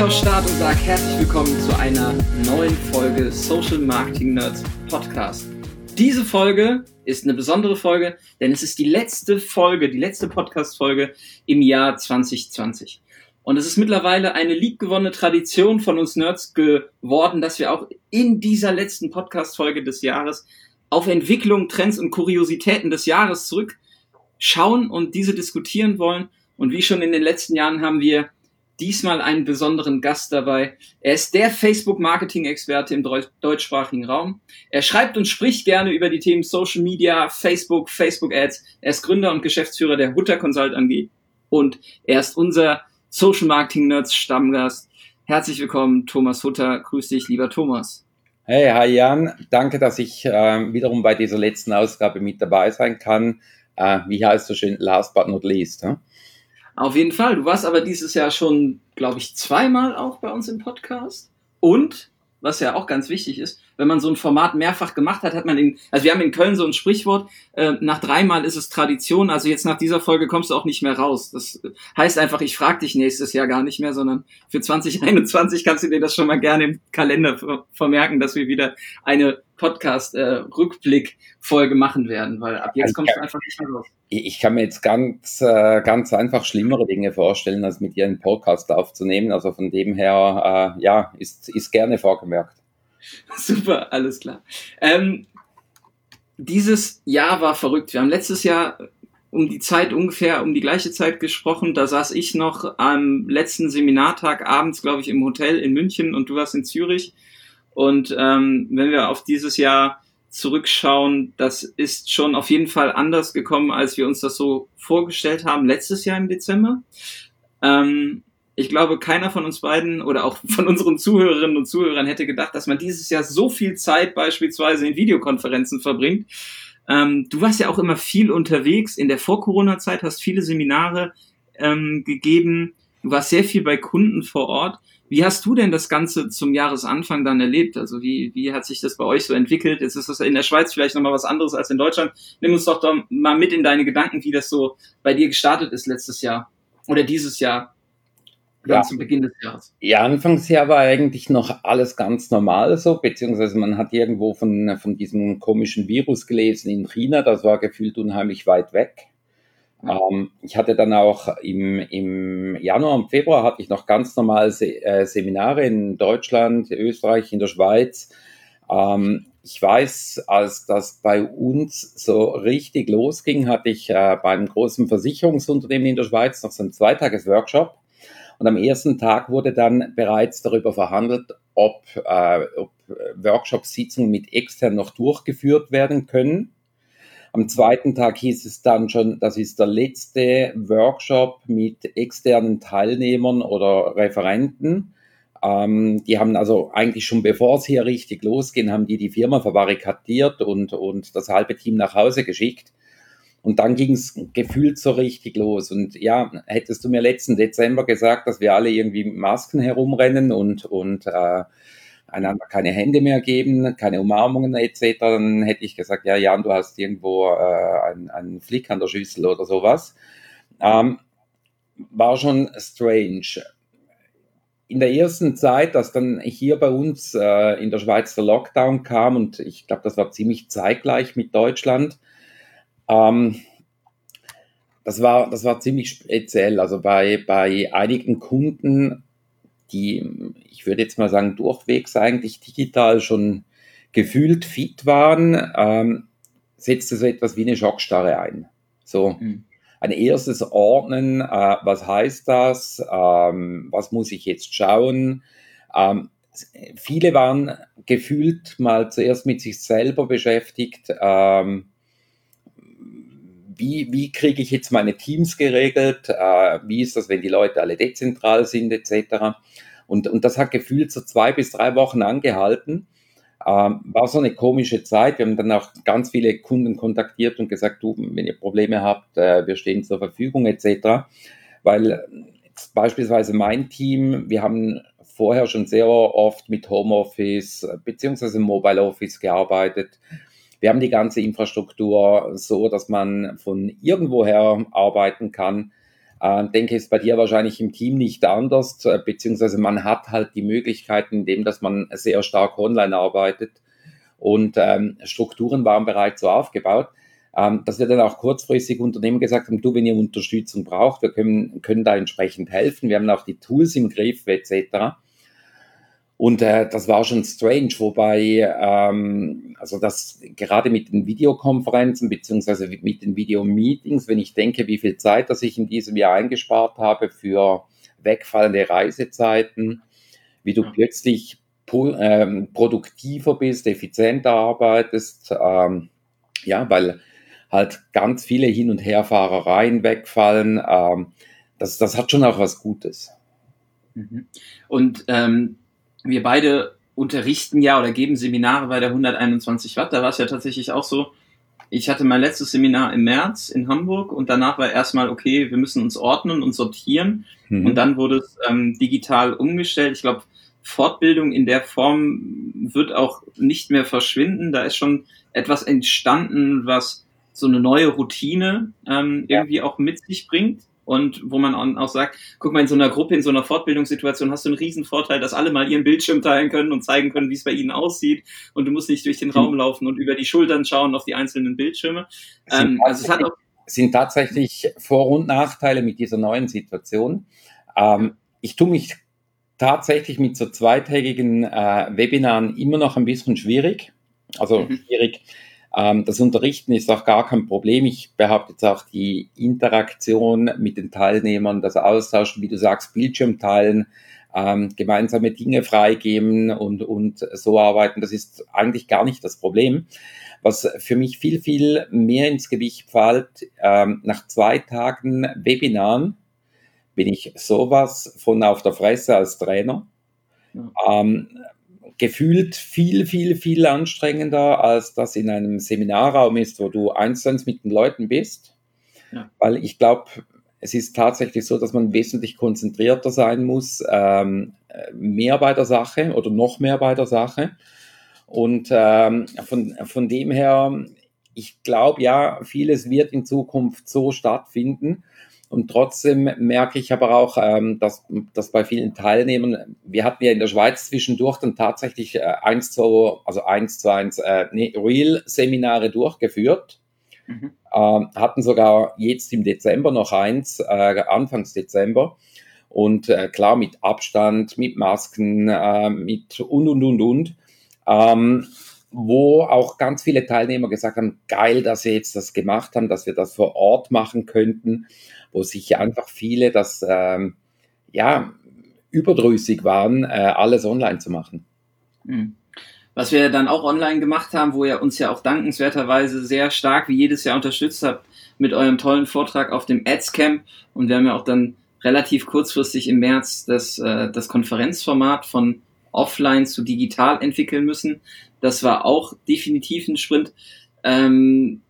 Ich auf Start und sage herzlich willkommen zu einer neuen Folge Social Marketing Nerds Podcast. Diese Folge ist eine besondere Folge, denn es ist die letzte Folge, die letzte Podcast-Folge im Jahr 2020. Und es ist mittlerweile eine liebgewonnene Tradition von uns Nerds geworden, dass wir auch in dieser letzten Podcast-Folge des Jahres auf Entwicklung, Trends und Kuriositäten des Jahres zurückschauen und diese diskutieren wollen. Und wie schon in den letzten Jahren haben wir diesmal einen besonderen Gast dabei. Er ist der Facebook-Marketing-Experte im deutschsprachigen Raum. Er schreibt und spricht gerne über die Themen Social Media, Facebook, Facebook-Ads. Er ist Gründer und Geschäftsführer der Hutter Consult AG und er ist unser Social Marketing Nerds Stammgast. Herzlich willkommen, Thomas Hutter. Grüß dich, lieber Thomas. Hey, hi Jan. Danke, dass ich äh, wiederum bei dieser letzten Ausgabe mit dabei sein kann. Äh, wie heißt so schön, last but not least. Hm? Auf jeden Fall. Du warst aber dieses Jahr schon, glaube ich, zweimal auch bei uns im Podcast. Und, was ja auch ganz wichtig ist, wenn man so ein Format mehrfach gemacht hat, hat man in, also wir haben in Köln so ein Sprichwort, äh, nach dreimal ist es Tradition, also jetzt nach dieser Folge kommst du auch nicht mehr raus. Das heißt einfach, ich frage dich nächstes Jahr gar nicht mehr, sondern für 2021 kannst du dir das schon mal gerne im Kalender vermerken, dass wir wieder eine Podcast-Rückblick-Folge äh, machen werden, weil ab jetzt also kommst du einfach nicht mehr raus. Ich kann mir jetzt ganz, äh, ganz einfach schlimmere Dinge vorstellen, als mit dir einen Podcast aufzunehmen. Also von dem her, äh, ja, ist, ist gerne vorgemerkt. Super, alles klar. Ähm, dieses Jahr war verrückt. Wir haben letztes Jahr um die Zeit ungefähr, um die gleiche Zeit gesprochen. Da saß ich noch am letzten Seminartag abends, glaube ich, im Hotel in München und du warst in Zürich. Und ähm, wenn wir auf dieses Jahr zurückschauen, das ist schon auf jeden Fall anders gekommen, als wir uns das so vorgestellt haben letztes Jahr im Dezember. Ähm, ich glaube, keiner von uns beiden oder auch von unseren Zuhörerinnen und Zuhörern hätte gedacht, dass man dieses Jahr so viel Zeit beispielsweise in Videokonferenzen verbringt. Ähm, du warst ja auch immer viel unterwegs in der Vor-Corona-Zeit, hast viele Seminare ähm, gegeben. Du warst sehr viel bei Kunden vor Ort. Wie hast du denn das Ganze zum Jahresanfang dann erlebt? Also wie, wie hat sich das bei euch so entwickelt? Jetzt ist das in der Schweiz vielleicht nochmal was anderes als in Deutschland. Nimm uns doch, doch mal mit in deine Gedanken, wie das so bei dir gestartet ist letztes Jahr oder dieses Jahr. Ja. zu Beginn des Jahres. Ja, Anfangsjahr war eigentlich noch alles ganz normal so, beziehungsweise man hat irgendwo von, von diesem komischen Virus gelesen in China, das war gefühlt unheimlich weit weg. Ja. Ähm, ich hatte dann auch im, im Januar und Februar hatte ich noch ganz normal Se äh, Seminare in Deutschland, Österreich, in der Schweiz. Ähm, ich weiß, als das bei uns so richtig losging, hatte ich äh, beim großen Versicherungsunternehmen in der Schweiz noch so einen Zweitages-Workshop und am ersten Tag wurde dann bereits darüber verhandelt, ob, äh, ob Workshop-Sitzungen mit extern noch durchgeführt werden können. Am zweiten Tag hieß es dann schon, das ist der letzte Workshop mit externen Teilnehmern oder Referenten. Ähm, die haben also eigentlich schon bevor es hier richtig losging, haben die die Firma verbarrikadiert und, und das halbe Team nach Hause geschickt. Und dann ging es gefühlt so richtig los. Und ja, hättest du mir letzten Dezember gesagt, dass wir alle irgendwie mit Masken herumrennen und, und äh, einander keine Hände mehr geben, keine Umarmungen etc., dann hätte ich gesagt, ja, Jan, du hast irgendwo äh, einen, einen Flick an der Schüssel oder sowas. Ähm, war schon strange. In der ersten Zeit, dass dann hier bei uns äh, in der Schweiz der Lockdown kam, und ich glaube, das war ziemlich zeitgleich mit Deutschland, ähm, das war, das war ziemlich speziell. Also bei, bei einigen Kunden, die, ich würde jetzt mal sagen, durchwegs eigentlich digital schon gefühlt fit waren, ähm, setzte so etwas wie eine Schockstarre ein. So mhm. ein erstes Ordnen, äh, was heißt das, ähm, was muss ich jetzt schauen. Ähm, viele waren gefühlt mal zuerst mit sich selber beschäftigt. Ähm, wie, wie kriege ich jetzt meine Teams geregelt, äh, wie ist das, wenn die Leute alle dezentral sind, etc. Und, und das hat gefühlt so zwei bis drei Wochen angehalten. Ähm, war so eine komische Zeit. Wir haben dann auch ganz viele Kunden kontaktiert und gesagt, du, wenn ihr Probleme habt, äh, wir stehen zur Verfügung, etc. Weil beispielsweise mein Team, wir haben vorher schon sehr oft mit Homeoffice beziehungsweise Mobile Office gearbeitet. Wir haben die ganze Infrastruktur so, dass man von irgendwoher arbeiten kann. Äh, denke, ist bei dir wahrscheinlich im Team nicht anders, äh, beziehungsweise man hat halt die Möglichkeiten, indem dass man sehr stark online arbeitet und ähm, Strukturen waren bereits so aufgebaut, ähm, dass wir dann auch kurzfristig Unternehmen gesagt haben, du, wenn ihr Unterstützung braucht, wir können, können da entsprechend helfen. Wir haben auch die Tools im Griff etc. Und äh, das war schon strange, wobei, ähm, also das gerade mit den Videokonferenzen beziehungsweise mit den Videomeetings, wenn ich denke, wie viel Zeit, das ich in diesem Jahr eingespart habe für wegfallende Reisezeiten, wie du plötzlich pro, ähm, produktiver bist, effizienter arbeitest, ähm, ja, weil halt ganz viele Hin- und Herfahrereien wegfallen. Ähm, das, das hat schon auch was Gutes. Mhm. Und ähm, wir beide unterrichten ja oder geben Seminare bei der 121 Watt. Da war es ja tatsächlich auch so, ich hatte mein letztes Seminar im März in Hamburg und danach war erstmal, okay, wir müssen uns ordnen und sortieren. Mhm. Und dann wurde es ähm, digital umgestellt. Ich glaube, Fortbildung in der Form wird auch nicht mehr verschwinden. Da ist schon etwas entstanden, was so eine neue Routine ähm, irgendwie ja. auch mit sich bringt und wo man auch sagt, guck mal, in so einer Gruppe, in so einer Fortbildungssituation hast du einen riesen Vorteil, dass alle mal ihren Bildschirm teilen können und zeigen können, wie es bei ihnen aussieht und du musst nicht durch den Raum laufen und über die Schultern schauen auf die einzelnen Bildschirme. Ähm, also es hat auch sind tatsächlich Vor- und Nachteile mit dieser neuen Situation. Ähm, ich tue mich tatsächlich mit so zweitägigen äh, Webinaren immer noch ein bisschen schwierig. Also mhm. schwierig ähm, das Unterrichten ist auch gar kein Problem. Ich behaupte jetzt auch die Interaktion mit den Teilnehmern, das Austauschen, wie du sagst, Bildschirm teilen, ähm, gemeinsame Dinge freigeben und, und so arbeiten, das ist eigentlich gar nicht das Problem. Was für mich viel, viel mehr ins Gewicht fällt, ähm, nach zwei Tagen Webinaren bin ich sowas von auf der Fresse als Trainer. Ja. Ähm, gefühlt viel, viel, viel anstrengender, als das in einem Seminarraum ist, wo du einzeln mit den Leuten bist. Ja. Weil ich glaube, es ist tatsächlich so, dass man wesentlich konzentrierter sein muss, ähm, mehr bei der Sache oder noch mehr bei der Sache. Und ähm, von, von dem her, ich glaube ja, vieles wird in Zukunft so stattfinden. Und trotzdem merke ich aber auch, ähm, dass, dass bei vielen Teilnehmern, wir hatten ja in der Schweiz zwischendurch dann tatsächlich äh, eins zu, also eins zu eins, äh, nee, Real-Seminare durchgeführt. Mhm. Ähm, hatten sogar jetzt im Dezember noch eins, äh, Anfangs Dezember. Und äh, klar mit Abstand, mit Masken, äh, mit und und und und. Ähm, wo auch ganz viele Teilnehmer gesagt haben, geil, dass sie jetzt das gemacht haben, dass wir das vor Ort machen könnten, wo sich einfach viele das, ähm, ja, überdrüssig waren, äh, alles online zu machen. Hm. Was wir dann auch online gemacht haben, wo ihr uns ja auch dankenswerterweise sehr stark wie jedes Jahr unterstützt habt mit eurem tollen Vortrag auf dem Ads Camp und wir haben ja auch dann relativ kurzfristig im März das, äh, das Konferenzformat von offline zu digital entwickeln müssen. Das war auch definitiv ein Sprint. Ähm,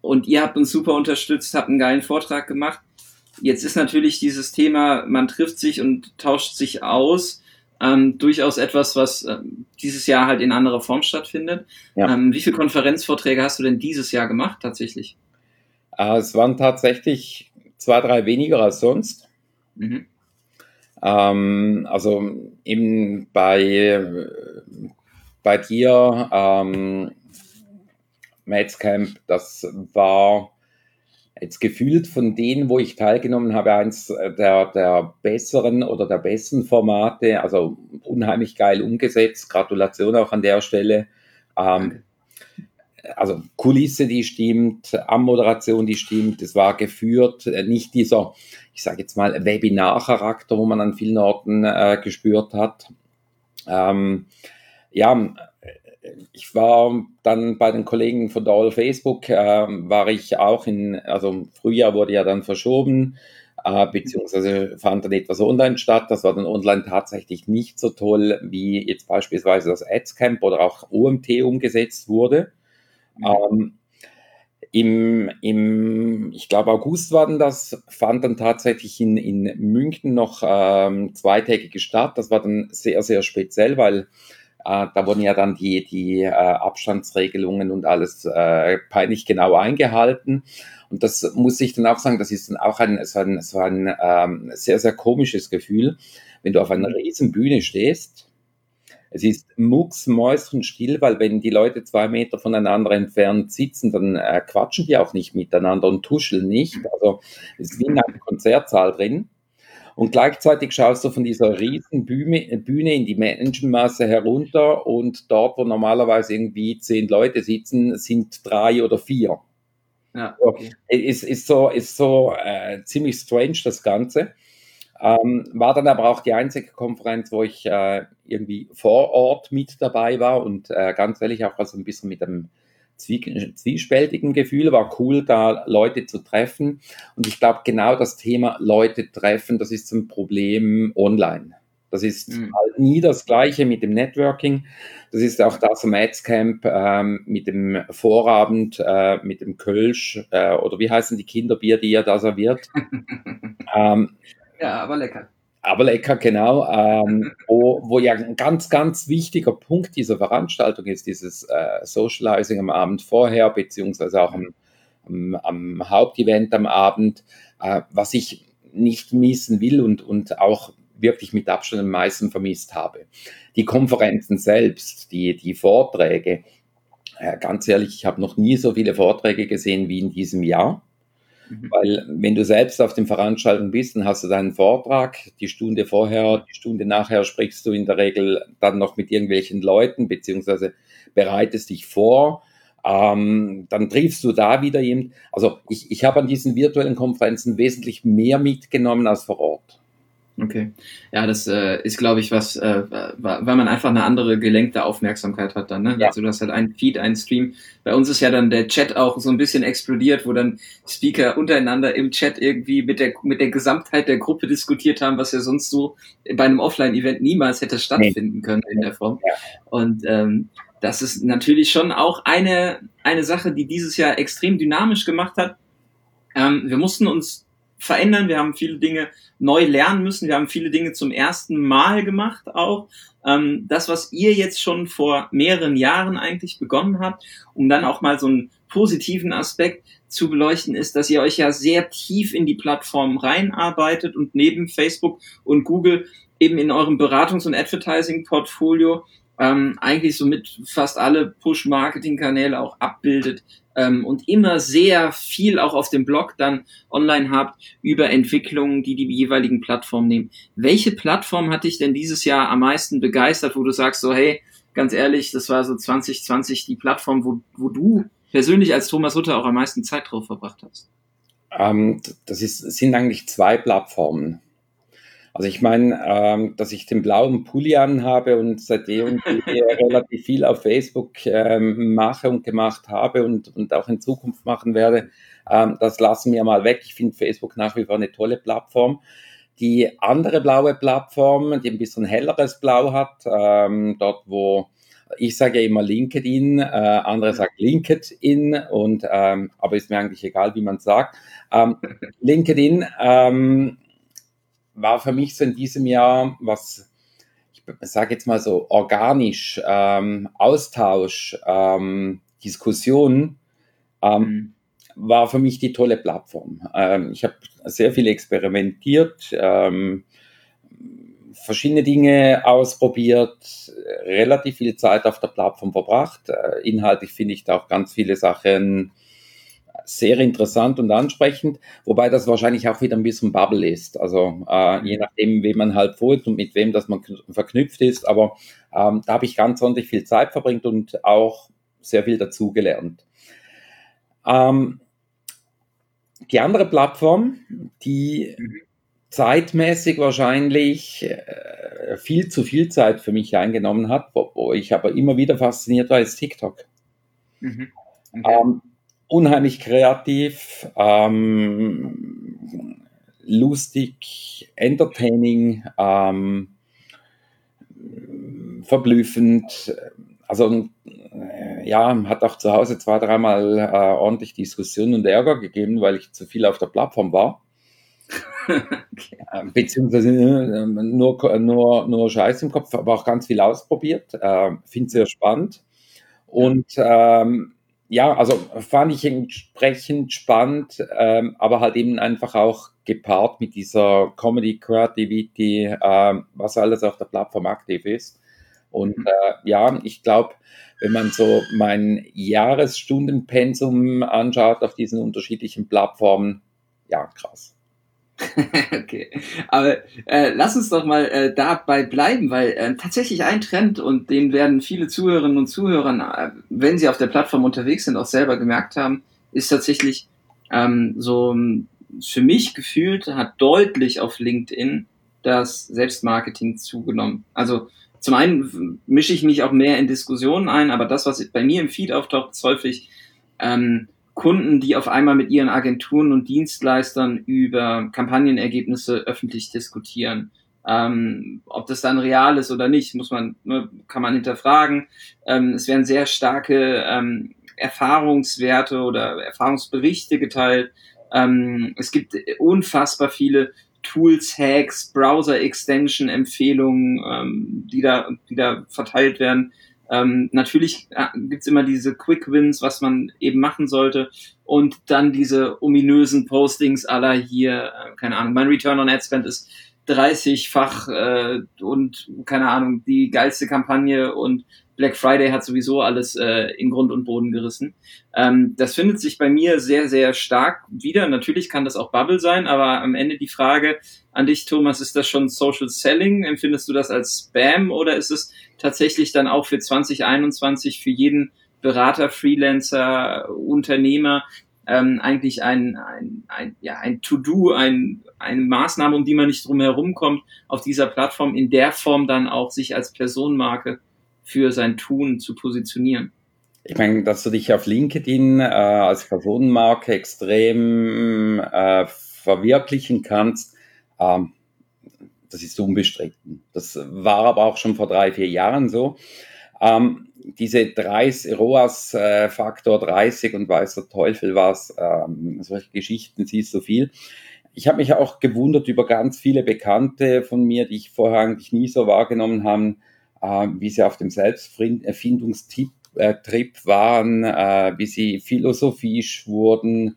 und ihr habt uns super unterstützt, habt einen geilen Vortrag gemacht. Jetzt ist natürlich dieses Thema, man trifft sich und tauscht sich aus, ähm, durchaus etwas, was äh, dieses Jahr halt in anderer Form stattfindet. Ja. Ähm, wie viele Konferenzvorträge hast du denn dieses Jahr gemacht tatsächlich? Äh, es waren tatsächlich zwei, drei weniger als sonst. Mhm. Ähm, also eben bei, bei dir, ähm, Matscamp, das war jetzt gefühlt von denen, wo ich teilgenommen habe, eins der, der besseren oder der besten Formate, also unheimlich geil umgesetzt. Gratulation auch an der Stelle. Ähm, also Kulisse, die stimmt, Ammoderation, die stimmt. Es war geführt, äh, nicht dieser, ich sage jetzt mal, Webinar-Charakter, wo man an vielen Orten äh, gespürt hat. Ähm, ja, ich war dann bei den Kollegen von Doll Facebook, äh, war ich auch in, also Frühjahr wurde ja dann verschoben, äh, beziehungsweise fand dann etwas online statt. Das war dann online tatsächlich nicht so toll, wie jetzt beispielsweise das Adscamp oder auch OMT umgesetzt wurde. Ähm, im, im, ich glaube, August war dann das, fand dann tatsächlich in, in München noch ähm, zweitägige statt. Das war dann sehr, sehr speziell, weil da wurden ja dann die, die äh, Abstandsregelungen und alles äh, peinlich genau eingehalten. Und das muss ich dann auch sagen, das ist dann auch ein, so ein, so ein ähm, sehr, sehr komisches Gefühl, wenn du auf einer riesen Bühne stehst. Es ist mucksmäuschenstill, weil wenn die Leute zwei Meter voneinander entfernt sitzen, dann äh, quatschen die auch nicht miteinander und tuscheln nicht. Also es ist wie in einem Konzertsaal drin. Und gleichzeitig schaust du von dieser riesen Bühne, Bühne in die Menschenmasse herunter und dort, wo normalerweise irgendwie zehn Leute sitzen, sind drei oder vier. Ja, okay. so, ist, ist so, ist so äh, ziemlich strange das Ganze. Ähm, war dann aber auch die einzige Konferenz, wo ich äh, irgendwie vor Ort mit dabei war und äh, ganz ehrlich auch also ein bisschen mit einem zwiespältigen Gefühl, war cool, da Leute zu treffen. Und ich glaube, genau das Thema Leute treffen, das ist ein Problem online. Das ist mhm. halt nie das Gleiche mit dem Networking. Das ist auch das am Adscamp ähm, mit dem Vorabend, äh, mit dem Kölsch äh, oder wie heißen die Kinderbier, die ihr da serviert. ähm, ja, aber lecker. Aber lecker, genau. Ähm, wo, wo ja ein ganz, ganz wichtiger Punkt dieser Veranstaltung ist, dieses äh, Socializing am Abend vorher, beziehungsweise auch am, am, am Hauptevent am Abend, äh, was ich nicht missen will und, und auch wirklich mit Abstand am meisten vermisst habe. Die Konferenzen selbst, die, die Vorträge, äh, ganz ehrlich, ich habe noch nie so viele Vorträge gesehen wie in diesem Jahr. Mhm. Weil wenn du selbst auf den Veranstaltungen bist, dann hast du deinen Vortrag, die Stunde vorher, die Stunde nachher sprichst du in der Regel dann noch mit irgendwelchen Leuten, beziehungsweise bereitest dich vor. Ähm, dann triffst du da wieder jemanden. Also ich, ich habe an diesen virtuellen Konferenzen wesentlich mehr mitgenommen als vor Ort. Okay. Ja, das äh, ist, glaube ich, was, äh, weil man einfach eine andere gelenkte Aufmerksamkeit hat dann. Ne? Ja. Also du hast halt einen Feed, einen Stream. Bei uns ist ja dann der Chat auch so ein bisschen explodiert, wo dann Speaker untereinander im Chat irgendwie mit der mit der Gesamtheit der Gruppe diskutiert haben, was ja sonst so bei einem Offline-Event niemals hätte stattfinden können in der Form. Ja. Und ähm, das ist natürlich schon auch eine eine Sache, die dieses Jahr extrem dynamisch gemacht hat. Ähm, wir mussten uns verändern. Wir haben viele Dinge neu lernen müssen. Wir haben viele Dinge zum ersten Mal gemacht auch. Ähm, das, was ihr jetzt schon vor mehreren Jahren eigentlich begonnen habt, um dann auch mal so einen positiven Aspekt zu beleuchten, ist, dass ihr euch ja sehr tief in die Plattform reinarbeitet und neben Facebook und Google eben in eurem Beratungs- und Advertising-Portfolio ähm, eigentlich somit fast alle Push-Marketing-Kanäle auch abbildet ähm, und immer sehr viel auch auf dem Blog dann online habt über Entwicklungen, die die jeweiligen Plattformen nehmen. Welche Plattform hat dich denn dieses Jahr am meisten begeistert, wo du sagst so, hey, ganz ehrlich, das war so 2020 die Plattform, wo, wo du persönlich als Thomas Hutter auch am meisten Zeit drauf verbracht hast? Ähm, das ist, sind eigentlich zwei Plattformen. Also ich meine, ähm, dass ich den blauen Pulli anhabe und seitdem relativ viel auf Facebook ähm, mache und gemacht habe und, und auch in Zukunft machen werde, ähm, das lassen wir mal weg. Ich finde Facebook nach wie vor eine tolle Plattform. Die andere blaue Plattform, die ein bisschen helleres Blau hat, ähm, dort wo ich sage ja immer LinkedIn, äh, andere sagen LinkedIn und ähm, aber ist mir eigentlich egal, wie man sagt. Ähm, LinkedIn war für mich so in diesem Jahr, was ich sage jetzt mal so organisch, ähm, Austausch, ähm, Diskussion, ähm, mhm. war für mich die tolle Plattform. Ähm, ich habe sehr viel experimentiert, ähm, verschiedene Dinge ausprobiert, relativ viel Zeit auf der Plattform verbracht. Äh, inhaltlich finde ich da auch ganz viele Sachen sehr interessant und ansprechend, wobei das wahrscheinlich auch wieder ein bisschen Bubble ist. Also äh, je nachdem, wem man halt folgt und mit wem das man verknüpft ist. Aber ähm, da habe ich ganz ordentlich viel Zeit verbringt und auch sehr viel dazugelernt. Ähm, die andere Plattform, die zeitmäßig wahrscheinlich äh, viel zu viel Zeit für mich eingenommen hat, wo, wo ich aber immer wieder fasziniert war, ist TikTok. Mhm. Okay. Ähm, unheimlich kreativ, ähm, lustig, entertaining, ähm, verblüffend. Also äh, ja, hat auch zu Hause zwei, dreimal äh, ordentlich Diskussionen und Ärger gegeben, weil ich zu viel auf der Plattform war. Äh, beziehungsweise äh, nur, nur, nur Scheiß im Kopf, aber auch ganz viel ausprobiert. Äh, Finde es sehr spannend. Und ähm, ja, also fand ich entsprechend spannend, ähm, aber halt eben einfach auch gepaart mit dieser Comedy Creativity, äh, was alles auf der Plattform aktiv ist. Und mhm. äh, ja, ich glaube, wenn man so mein Jahresstundenpensum anschaut auf diesen unterschiedlichen Plattformen, ja, krass. okay, aber äh, lass uns doch mal äh, dabei bleiben, weil äh, tatsächlich ein Trend und den werden viele Zuhörerinnen und Zuhörer, äh, wenn sie auf der Plattform unterwegs sind, auch selber gemerkt haben, ist tatsächlich ähm, so für mich gefühlt hat deutlich auf LinkedIn das Selbstmarketing zugenommen. Also zum einen mische ich mich auch mehr in Diskussionen ein, aber das, was bei mir im Feed auftaucht, ist häufig ähm, Kunden, die auf einmal mit ihren Agenturen und Dienstleistern über Kampagnenergebnisse öffentlich diskutieren. Ähm, ob das dann real ist oder nicht, muss man, ne, kann man hinterfragen. Ähm, es werden sehr starke ähm, Erfahrungswerte oder Erfahrungsberichte geteilt. Ähm, es gibt unfassbar viele Tools, Hacks, Browser-Extension-Empfehlungen, ähm, die, da, die da verteilt werden. Ähm, natürlich äh, gibt's immer diese Quick Wins, was man eben machen sollte. Und dann diese ominösen Postings aller hier, äh, keine Ahnung, mein Return on Ad Spend ist 30-fach äh, und keine Ahnung, die geilste Kampagne und Black Friday hat sowieso alles äh, in Grund und Boden gerissen. Ähm, das findet sich bei mir sehr, sehr stark wieder. Natürlich kann das auch Bubble sein, aber am Ende die Frage an dich, Thomas, ist das schon Social Selling? Empfindest du das als Spam oder ist es tatsächlich dann auch für 2021 für jeden Berater, Freelancer, Unternehmer ähm, eigentlich ein, ein, ein, ja, ein To-Do, ein, eine Maßnahme, um die man nicht drum herum kommt, auf dieser Plattform in der Form dann auch sich als Personenmarke für sein Tun zu positionieren. Ich meine, dass du dich auf LinkedIn äh, als Personenmarke extrem äh, verwirklichen kannst, ähm, das ist unbestritten. Das war aber auch schon vor drei, vier Jahren so. Ähm, diese 30, ROAS-Faktor 30 und weiß der Teufel was, ähm, solche Geschichten siehst du viel. Ich habe mich auch gewundert über ganz viele Bekannte von mir, die ich vorher eigentlich nie so wahrgenommen habe, äh, wie sie auf dem Selbsterfindungstrip äh, waren, äh, wie sie philosophisch wurden,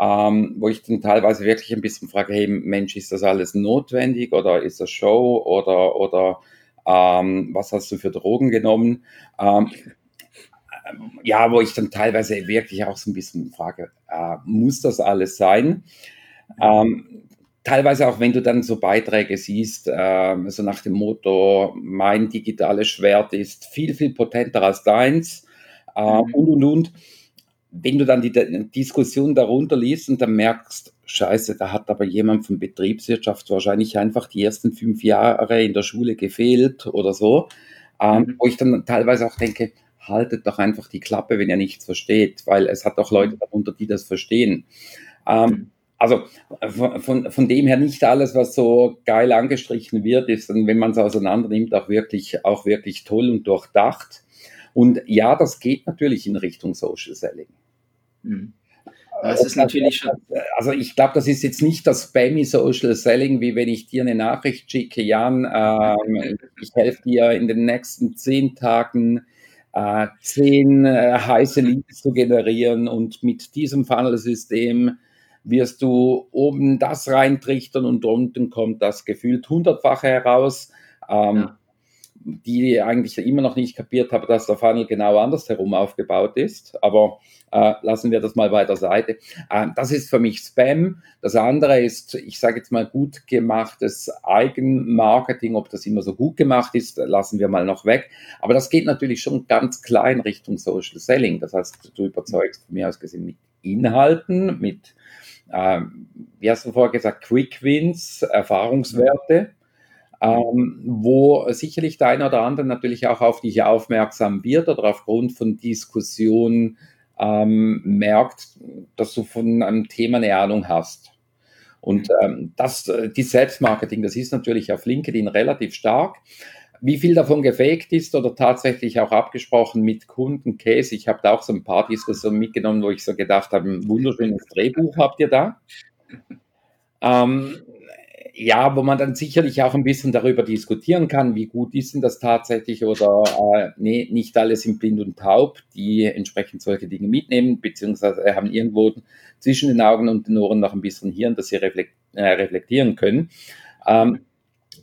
ähm, wo ich dann teilweise wirklich ein bisschen frage, hey Mensch, ist das alles notwendig oder ist das Show oder, oder ähm, was hast du für Drogen genommen? Ähm, ja, wo ich dann teilweise wirklich auch so ein bisschen frage, äh, muss das alles sein? Ähm, teilweise auch, wenn du dann so Beiträge siehst, äh, so nach dem Motto, mein digitales Schwert ist viel, viel potenter als deins äh, mhm. und, und, und. Wenn du dann die Diskussion darunter liest und dann merkst, scheiße, da hat aber jemand von Betriebswirtschaft wahrscheinlich einfach die ersten fünf Jahre in der Schule gefehlt oder so, ähm, mhm. wo ich dann teilweise auch denke, haltet doch einfach die Klappe, wenn ihr nichts versteht, weil es hat doch Leute mhm. darunter, die das verstehen. Ähm, mhm also von, von dem her nicht alles, was so geil angestrichen wird, ist, wenn man es auseinander nimmt, auch wirklich, auch wirklich toll und durchdacht. Und ja, das geht natürlich in Richtung Social Selling. Mhm. Das ist natürlich schon. Also ich glaube, das ist jetzt nicht das spammy Social Selling, wie wenn ich dir eine Nachricht schicke, Jan, ähm, ich helfe dir in den nächsten zehn Tagen äh, zehn äh, heiße Leads zu generieren und mit diesem Funnel-System wirst du oben das reintrichtern und unten kommt das gefühlt hundertfache heraus. Ähm, ja. Die eigentlich immer noch nicht kapiert haben, dass der Funnel genau andersherum aufgebaut ist. Aber äh, lassen wir das mal bei der Seite. Äh, das ist für mich Spam. Das andere ist, ich sage jetzt mal, gut gemachtes Eigenmarketing. Ob das immer so gut gemacht ist, lassen wir mal noch weg. Aber das geht natürlich schon ganz klein Richtung Social Selling. Das heißt, du überzeugst mir aus gesehen mit Inhalten, mit ähm, wie hast du vorher gesagt, Quick Wins, Erfahrungswerte, ähm, wo sicherlich der eine oder andere natürlich auch auf dich aufmerksam wird oder aufgrund von Diskussionen ähm, merkt, dass du von einem Thema eine Ahnung hast. Und ähm, das, äh, die Selbstmarketing, das ist natürlich auf LinkedIn relativ stark. Wie viel davon gefaked ist oder tatsächlich auch abgesprochen mit Kunden, Case? Ich habe da auch so ein paar Diskussionen mitgenommen, wo ich so gedacht habe, ein wunderschönes Drehbuch habt ihr da. Ähm, ja, wo man dann sicherlich auch ein bisschen darüber diskutieren kann, wie gut ist denn das tatsächlich oder äh, nee, nicht alle sind blind und taub, die entsprechend solche Dinge mitnehmen, beziehungsweise haben irgendwo zwischen den Augen und den Ohren noch ein bisschen Hirn, dass sie reflekt, äh, reflektieren können. Ähm,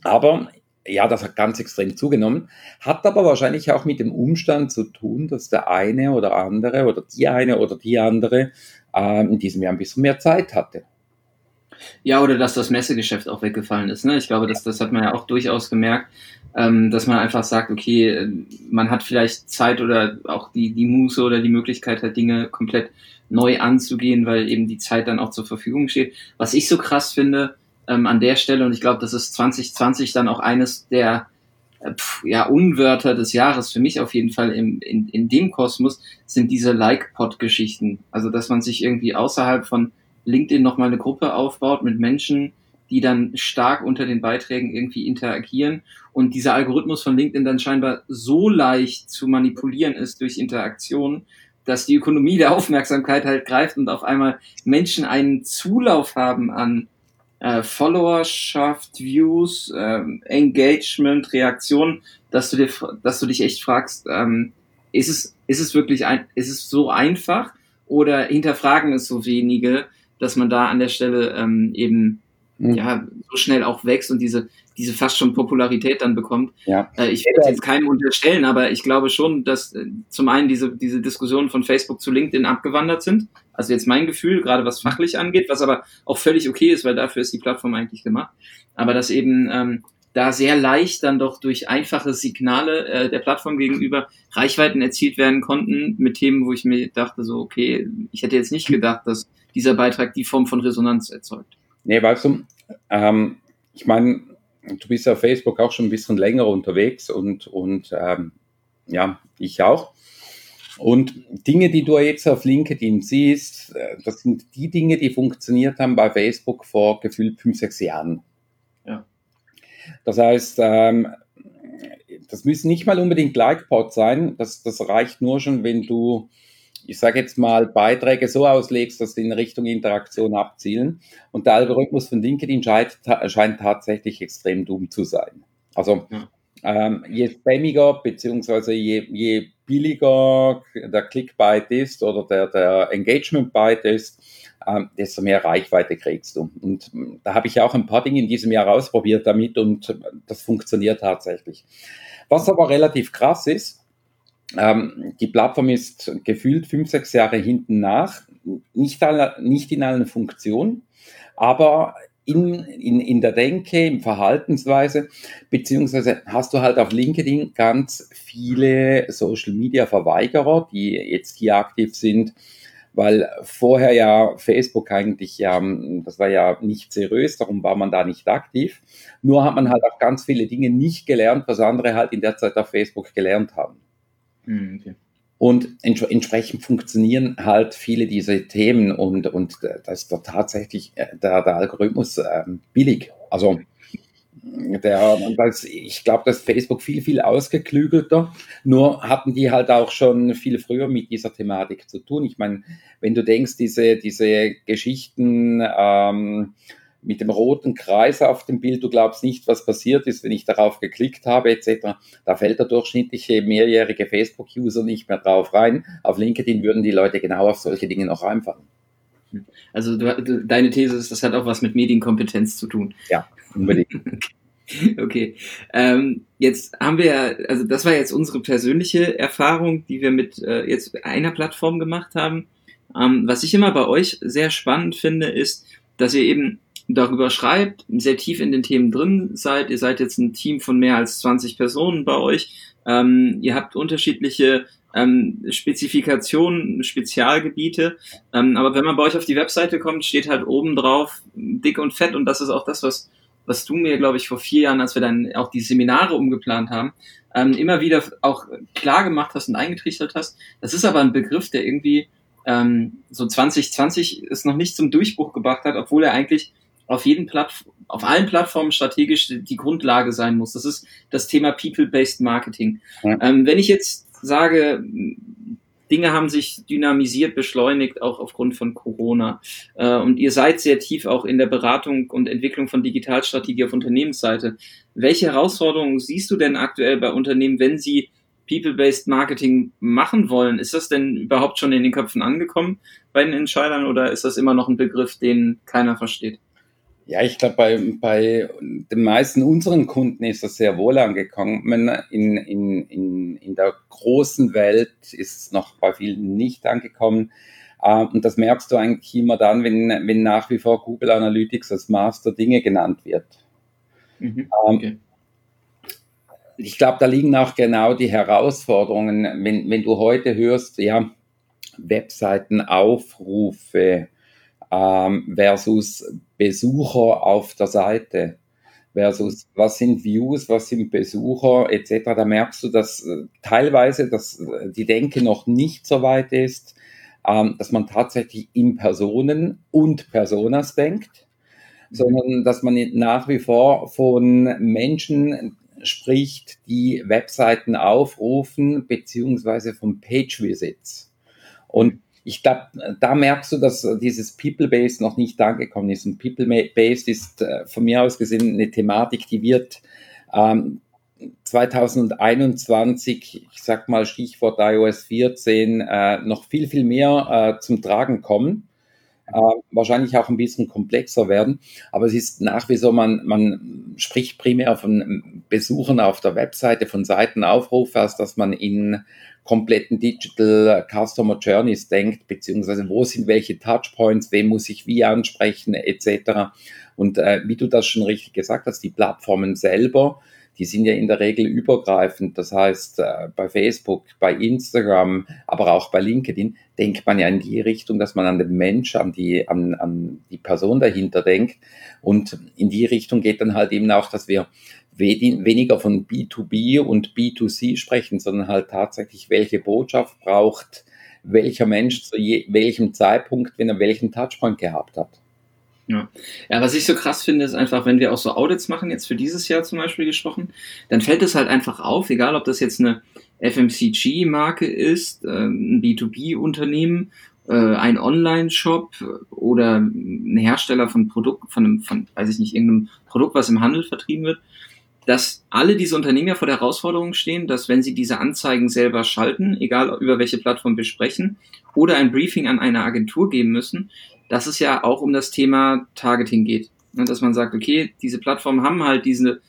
aber ja, das hat ganz extrem zugenommen, hat aber wahrscheinlich auch mit dem Umstand zu tun, dass der eine oder andere oder die eine oder die andere äh, in diesem Jahr ein bisschen mehr Zeit hatte. Ja, oder dass das Messegeschäft auch weggefallen ist. Ne? Ich glaube, das, das hat man ja auch durchaus gemerkt, ähm, dass man einfach sagt, okay, äh, man hat vielleicht Zeit oder auch die, die Muße oder die Möglichkeit, halt Dinge komplett neu anzugehen, weil eben die Zeit dann auch zur Verfügung steht. Was ich so krass finde ähm, an der Stelle, und ich glaube, das ist 2020 dann auch eines der äh, pf, ja, Unwörter des Jahres, für mich auf jeden Fall im, in, in dem Kosmos, sind diese Like-Pod-Geschichten. Also, dass man sich irgendwie außerhalb von LinkedIn nochmal eine Gruppe aufbaut mit Menschen, die dann stark unter den Beiträgen irgendwie interagieren und dieser Algorithmus von LinkedIn dann scheinbar so leicht zu manipulieren ist durch Interaktion, dass die Ökonomie der Aufmerksamkeit halt greift und auf einmal Menschen einen Zulauf haben an äh, Followerschaft, Views, äh, Engagement, Reaktion, dass du dir, dass du dich echt fragst, ähm, ist es, ist es wirklich ein, ist es so einfach oder hinterfragen es so wenige, dass man da an der Stelle ähm, eben mhm. ja so schnell auch wächst und diese diese fast schon Popularität dann bekommt. Ja. Äh, ich es jetzt keinem unterstellen, aber ich glaube schon, dass äh, zum einen diese diese Diskussionen von Facebook zu LinkedIn abgewandert sind. Also jetzt mein Gefühl, gerade was fachlich angeht, was aber auch völlig okay ist, weil dafür ist die Plattform eigentlich gemacht. Aber dass eben ähm, da sehr leicht dann doch durch einfache Signale äh, der Plattform gegenüber Reichweiten erzielt werden konnten mit Themen, wo ich mir dachte, so, okay, ich hätte jetzt nicht gedacht, dass dieser Beitrag die Form von Resonanz erzeugt. Nee, weißt du, ähm, ich meine, du bist auf Facebook auch schon ein bisschen länger unterwegs und, und ähm, ja, ich auch. Und Dinge, die du jetzt auf LinkedIn siehst, äh, das sind die Dinge, die funktioniert haben bei Facebook vor gefühlt fünf, sechs Jahren. Das heißt, ähm, das müssen nicht mal unbedingt Like-Pods sein. Das, das reicht nur schon, wenn du ich sage jetzt mal, Beiträge so auslegst, dass sie in Richtung Interaktion abzielen. Und der Algorithmus von LinkedIn scheint, scheint tatsächlich extrem dumm zu sein. Also ja. Ähm, je spammiger beziehungsweise je, je billiger der Clickbait ist oder der, der Engagement-Byte ist, ähm, desto mehr Reichweite kriegst du. Und ähm, da habe ich auch ein paar Dinge in diesem Jahr ausprobiert damit und das funktioniert tatsächlich. Was aber relativ krass ist, ähm, die Plattform ist gefühlt fünf, sechs Jahre hinten nach, nicht, alle, nicht in allen Funktionen, aber in, in, in der Denke, im Verhaltensweise, beziehungsweise hast du halt auf LinkedIn ganz viele Social Media Verweigerer, die jetzt hier aktiv sind, weil vorher ja Facebook eigentlich ja, das war ja nicht seriös, darum war man da nicht aktiv. Nur hat man halt auch ganz viele Dinge nicht gelernt, was andere halt in der Zeit auf Facebook gelernt haben. Hm, okay. Und ents entsprechend funktionieren halt viele dieser Themen und, und das ist doch tatsächlich äh, der, der Algorithmus ähm, billig. Also der, das, ich glaube, dass Facebook viel, viel ausgeklügelter. Nur hatten die halt auch schon viel früher mit dieser Thematik zu tun. Ich meine, wenn du denkst, diese, diese Geschichten, ähm, mit dem roten Kreis auf dem Bild, du glaubst nicht, was passiert ist, wenn ich darauf geklickt habe, etc. Da fällt der durchschnittliche mehrjährige Facebook-User nicht mehr drauf rein. Auf LinkedIn würden die Leute genau auf solche Dinge noch reinfallen. Also du, deine These ist, das hat auch was mit Medienkompetenz zu tun. Ja, unbedingt. okay. Ähm, jetzt haben wir, also das war jetzt unsere persönliche Erfahrung, die wir mit äh, jetzt einer Plattform gemacht haben. Ähm, was ich immer bei euch sehr spannend finde, ist, dass ihr eben darüber schreibt, sehr tief in den Themen drin seid. Ihr seid jetzt ein Team von mehr als 20 Personen bei euch. Ähm, ihr habt unterschiedliche ähm, Spezifikationen, Spezialgebiete. Ähm, aber wenn man bei euch auf die Webseite kommt, steht halt oben drauf dick und fett. Und das ist auch das, was, was du mir, glaube ich, vor vier Jahren, als wir dann auch die Seminare umgeplant haben, ähm, immer wieder auch klar gemacht hast und eingetrichtert hast. Das ist aber ein Begriff, der irgendwie ähm, so 2020 es noch nicht zum Durchbruch gebracht hat, obwohl er eigentlich auf jeden Platt, auf allen Plattformen strategisch die Grundlage sein muss. Das ist das Thema People-Based Marketing. Ja. Ähm, wenn ich jetzt sage, Dinge haben sich dynamisiert, beschleunigt, auch aufgrund von Corona. Äh, und ihr seid sehr tief auch in der Beratung und Entwicklung von Digitalstrategie auf Unternehmensseite. Welche Herausforderungen siehst du denn aktuell bei Unternehmen, wenn sie People-Based Marketing machen wollen? Ist das denn überhaupt schon in den Köpfen angekommen bei den Entscheidern oder ist das immer noch ein Begriff, den keiner versteht? Ja, ich glaube, bei, bei den meisten unseren Kunden ist das sehr wohl angekommen. In, in, in, in der großen Welt ist es noch bei vielen nicht angekommen. Ähm, und das merkst du eigentlich immer dann, wenn, wenn nach wie vor Google Analytics als Master Dinge genannt wird. Mhm, ähm, okay. Ich glaube, da liegen auch genau die Herausforderungen, wenn, wenn du heute hörst, ja, Webseitenaufrufe, ähm, versus Besucher auf der Seite versus was sind Views, was sind Besucher etc. Da merkst du, dass äh, teilweise dass äh, die Denke noch nicht so weit ist, ähm, dass man tatsächlich in Personen und Personas denkt, mhm. sondern dass man nach wie vor von Menschen spricht, die Webseiten aufrufen, beziehungsweise von Page Visits. Und ich glaube, da merkst du, dass dieses People-Based noch nicht angekommen ist. Und People-Based ist äh, von mir aus gesehen eine Thematik, die wird ähm, 2021, ich sag mal Stichwort iOS 14, äh, noch viel, viel mehr äh, zum Tragen kommen. Äh, wahrscheinlich auch ein bisschen komplexer werden. Aber es ist nach wie vor, man, man spricht primär von Besuchern auf der Webseite, von Seitenaufruf, als dass man in kompletten Digital Customer Journeys denkt, beziehungsweise wo sind welche Touchpoints, wen muss ich wie ansprechen, etc. Und äh, wie du das schon richtig gesagt hast, die Plattformen selber, die sind ja in der Regel übergreifend. Das heißt, äh, bei Facebook, bei Instagram, aber auch bei LinkedIn denkt man ja in die Richtung, dass man an den Mensch, an die, an, an die Person dahinter denkt. Und in die Richtung geht dann halt eben auch, dass wir weniger von B2B und B2C sprechen, sondern halt tatsächlich, welche Botschaft braucht welcher Mensch zu je, welchem Zeitpunkt, wenn er welchen Touchpoint gehabt hat. Ja. ja, was ich so krass finde, ist einfach, wenn wir auch so Audits machen, jetzt für dieses Jahr zum Beispiel gesprochen, dann fällt es halt einfach auf, egal ob das jetzt eine FMCG-Marke ist, äh, ein B2B-Unternehmen, äh, ein Online-Shop oder ein Hersteller von Produkt, von einem, von, weiß ich nicht, irgendeinem Produkt, was im Handel vertrieben wird dass alle diese Unternehmen ja vor der Herausforderung stehen, dass wenn sie diese Anzeigen selber schalten, egal über welche Plattform wir sprechen, oder ein Briefing an eine Agentur geben müssen, dass es ja auch um das Thema Targeting geht. Und dass man sagt, okay, diese Plattformen haben halt diese,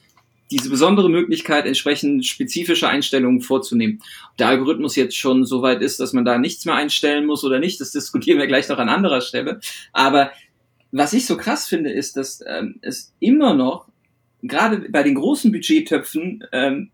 diese besondere Möglichkeit, entsprechend spezifische Einstellungen vorzunehmen. Ob der Algorithmus jetzt schon so weit ist, dass man da nichts mehr einstellen muss oder nicht, das diskutieren wir gleich noch an anderer Stelle. Aber was ich so krass finde, ist, dass ähm, es immer noch gerade bei den großen Budgettöpfen ähm,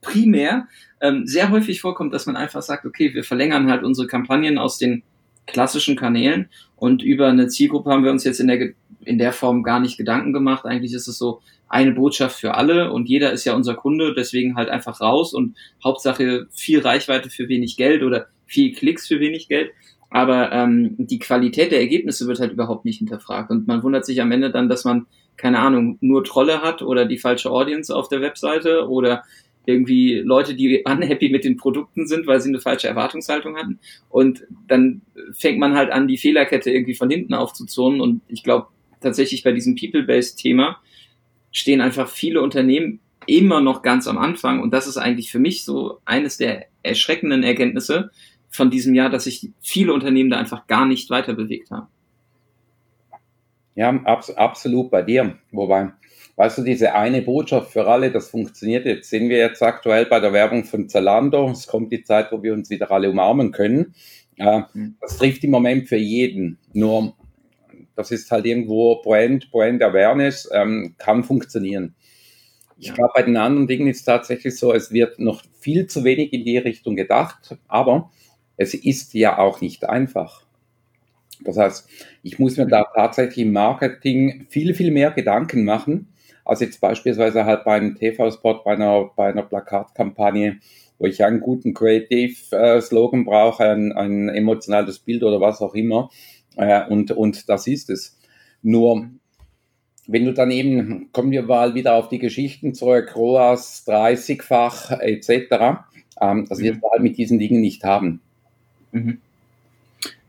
primär ähm, sehr häufig vorkommt, dass man einfach sagt, okay, wir verlängern halt unsere Kampagnen aus den klassischen Kanälen und über eine Zielgruppe haben wir uns jetzt in der, in der Form gar nicht Gedanken gemacht. Eigentlich ist es so eine Botschaft für alle und jeder ist ja unser Kunde, deswegen halt einfach raus und Hauptsache viel Reichweite für wenig Geld oder viel Klicks für wenig Geld. Aber ähm, die Qualität der Ergebnisse wird halt überhaupt nicht hinterfragt und man wundert sich am Ende dann, dass man keine Ahnung, nur Trolle hat oder die falsche Audience auf der Webseite oder irgendwie Leute, die unhappy mit den Produkten sind, weil sie eine falsche Erwartungshaltung hatten. Und dann fängt man halt an, die Fehlerkette irgendwie von hinten aufzuzurren. Und ich glaube, tatsächlich bei diesem People-Based-Thema stehen einfach viele Unternehmen immer noch ganz am Anfang. Und das ist eigentlich für mich so eines der erschreckenden Erkenntnisse von diesem Jahr, dass sich viele Unternehmen da einfach gar nicht weiter bewegt haben. Ja, abs absolut bei dir. Wobei, weißt du, diese eine Botschaft für alle, das funktioniert jetzt. Sehen wir jetzt aktuell bei der Werbung von Zalando. Es kommt die Zeit, wo wir uns wieder alle umarmen können. Äh, das trifft im Moment für jeden. Nur, das ist halt irgendwo Brand, Brand Awareness, ähm, kann funktionieren. Ich glaube, bei den anderen Dingen ist es tatsächlich so, es wird noch viel zu wenig in die Richtung gedacht, aber es ist ja auch nicht einfach. Das heißt, ich muss mir da tatsächlich im Marketing viel, viel mehr Gedanken machen, als jetzt beispielsweise halt bei einem TV-Spot, bei einer, bei einer Plakatkampagne, wo ich einen guten Creative-Slogan brauche, ein, ein emotionales Bild oder was auch immer. Äh, und, und das ist es. Nur, wenn du dann eben, kommen wir mal wieder auf die Geschichten zurück, ROAS 30-fach etc., ähm, das wird mhm. halt mit diesen Dingen nicht haben. Mhm.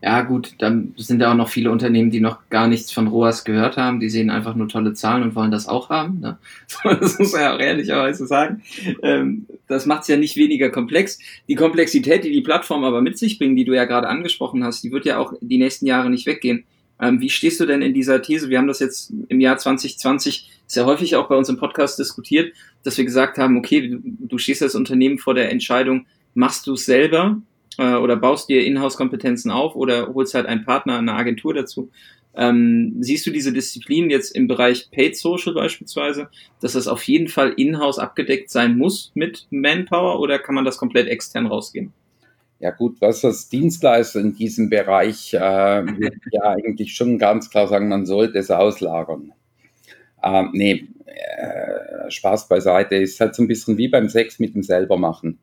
Ja, gut, dann sind ja auch noch viele Unternehmen, die noch gar nichts von ROAS gehört haben. Die sehen einfach nur tolle Zahlen und wollen das auch haben. Ne? Das muss man ja auch ehrlicherweise sagen. Ähm, das macht es ja nicht weniger komplex. Die Komplexität, die die Plattform aber mit sich bringen, die du ja gerade angesprochen hast, die wird ja auch die nächsten Jahre nicht weggehen. Ähm, wie stehst du denn in dieser These? Wir haben das jetzt im Jahr 2020 sehr häufig auch bei uns im Podcast diskutiert, dass wir gesagt haben, okay, du stehst als Unternehmen vor der Entscheidung, machst du es selber äh, oder baust dir Inhouse-Kompetenzen auf oder holst halt einen Partner, eine Agentur dazu. Ähm, siehst du diese Disziplin jetzt im Bereich Paid Social beispielsweise, dass das auf jeden Fall in-house abgedeckt sein muss mit Manpower oder kann man das komplett extern rausgehen? Ja gut, was das Dienstleister in diesem Bereich äh, ja eigentlich schon ganz klar sagen, man sollte es auslagern. Ähm, nee, äh, Spaß beiseite, ist halt so ein bisschen wie beim Sex mit dem selber machen.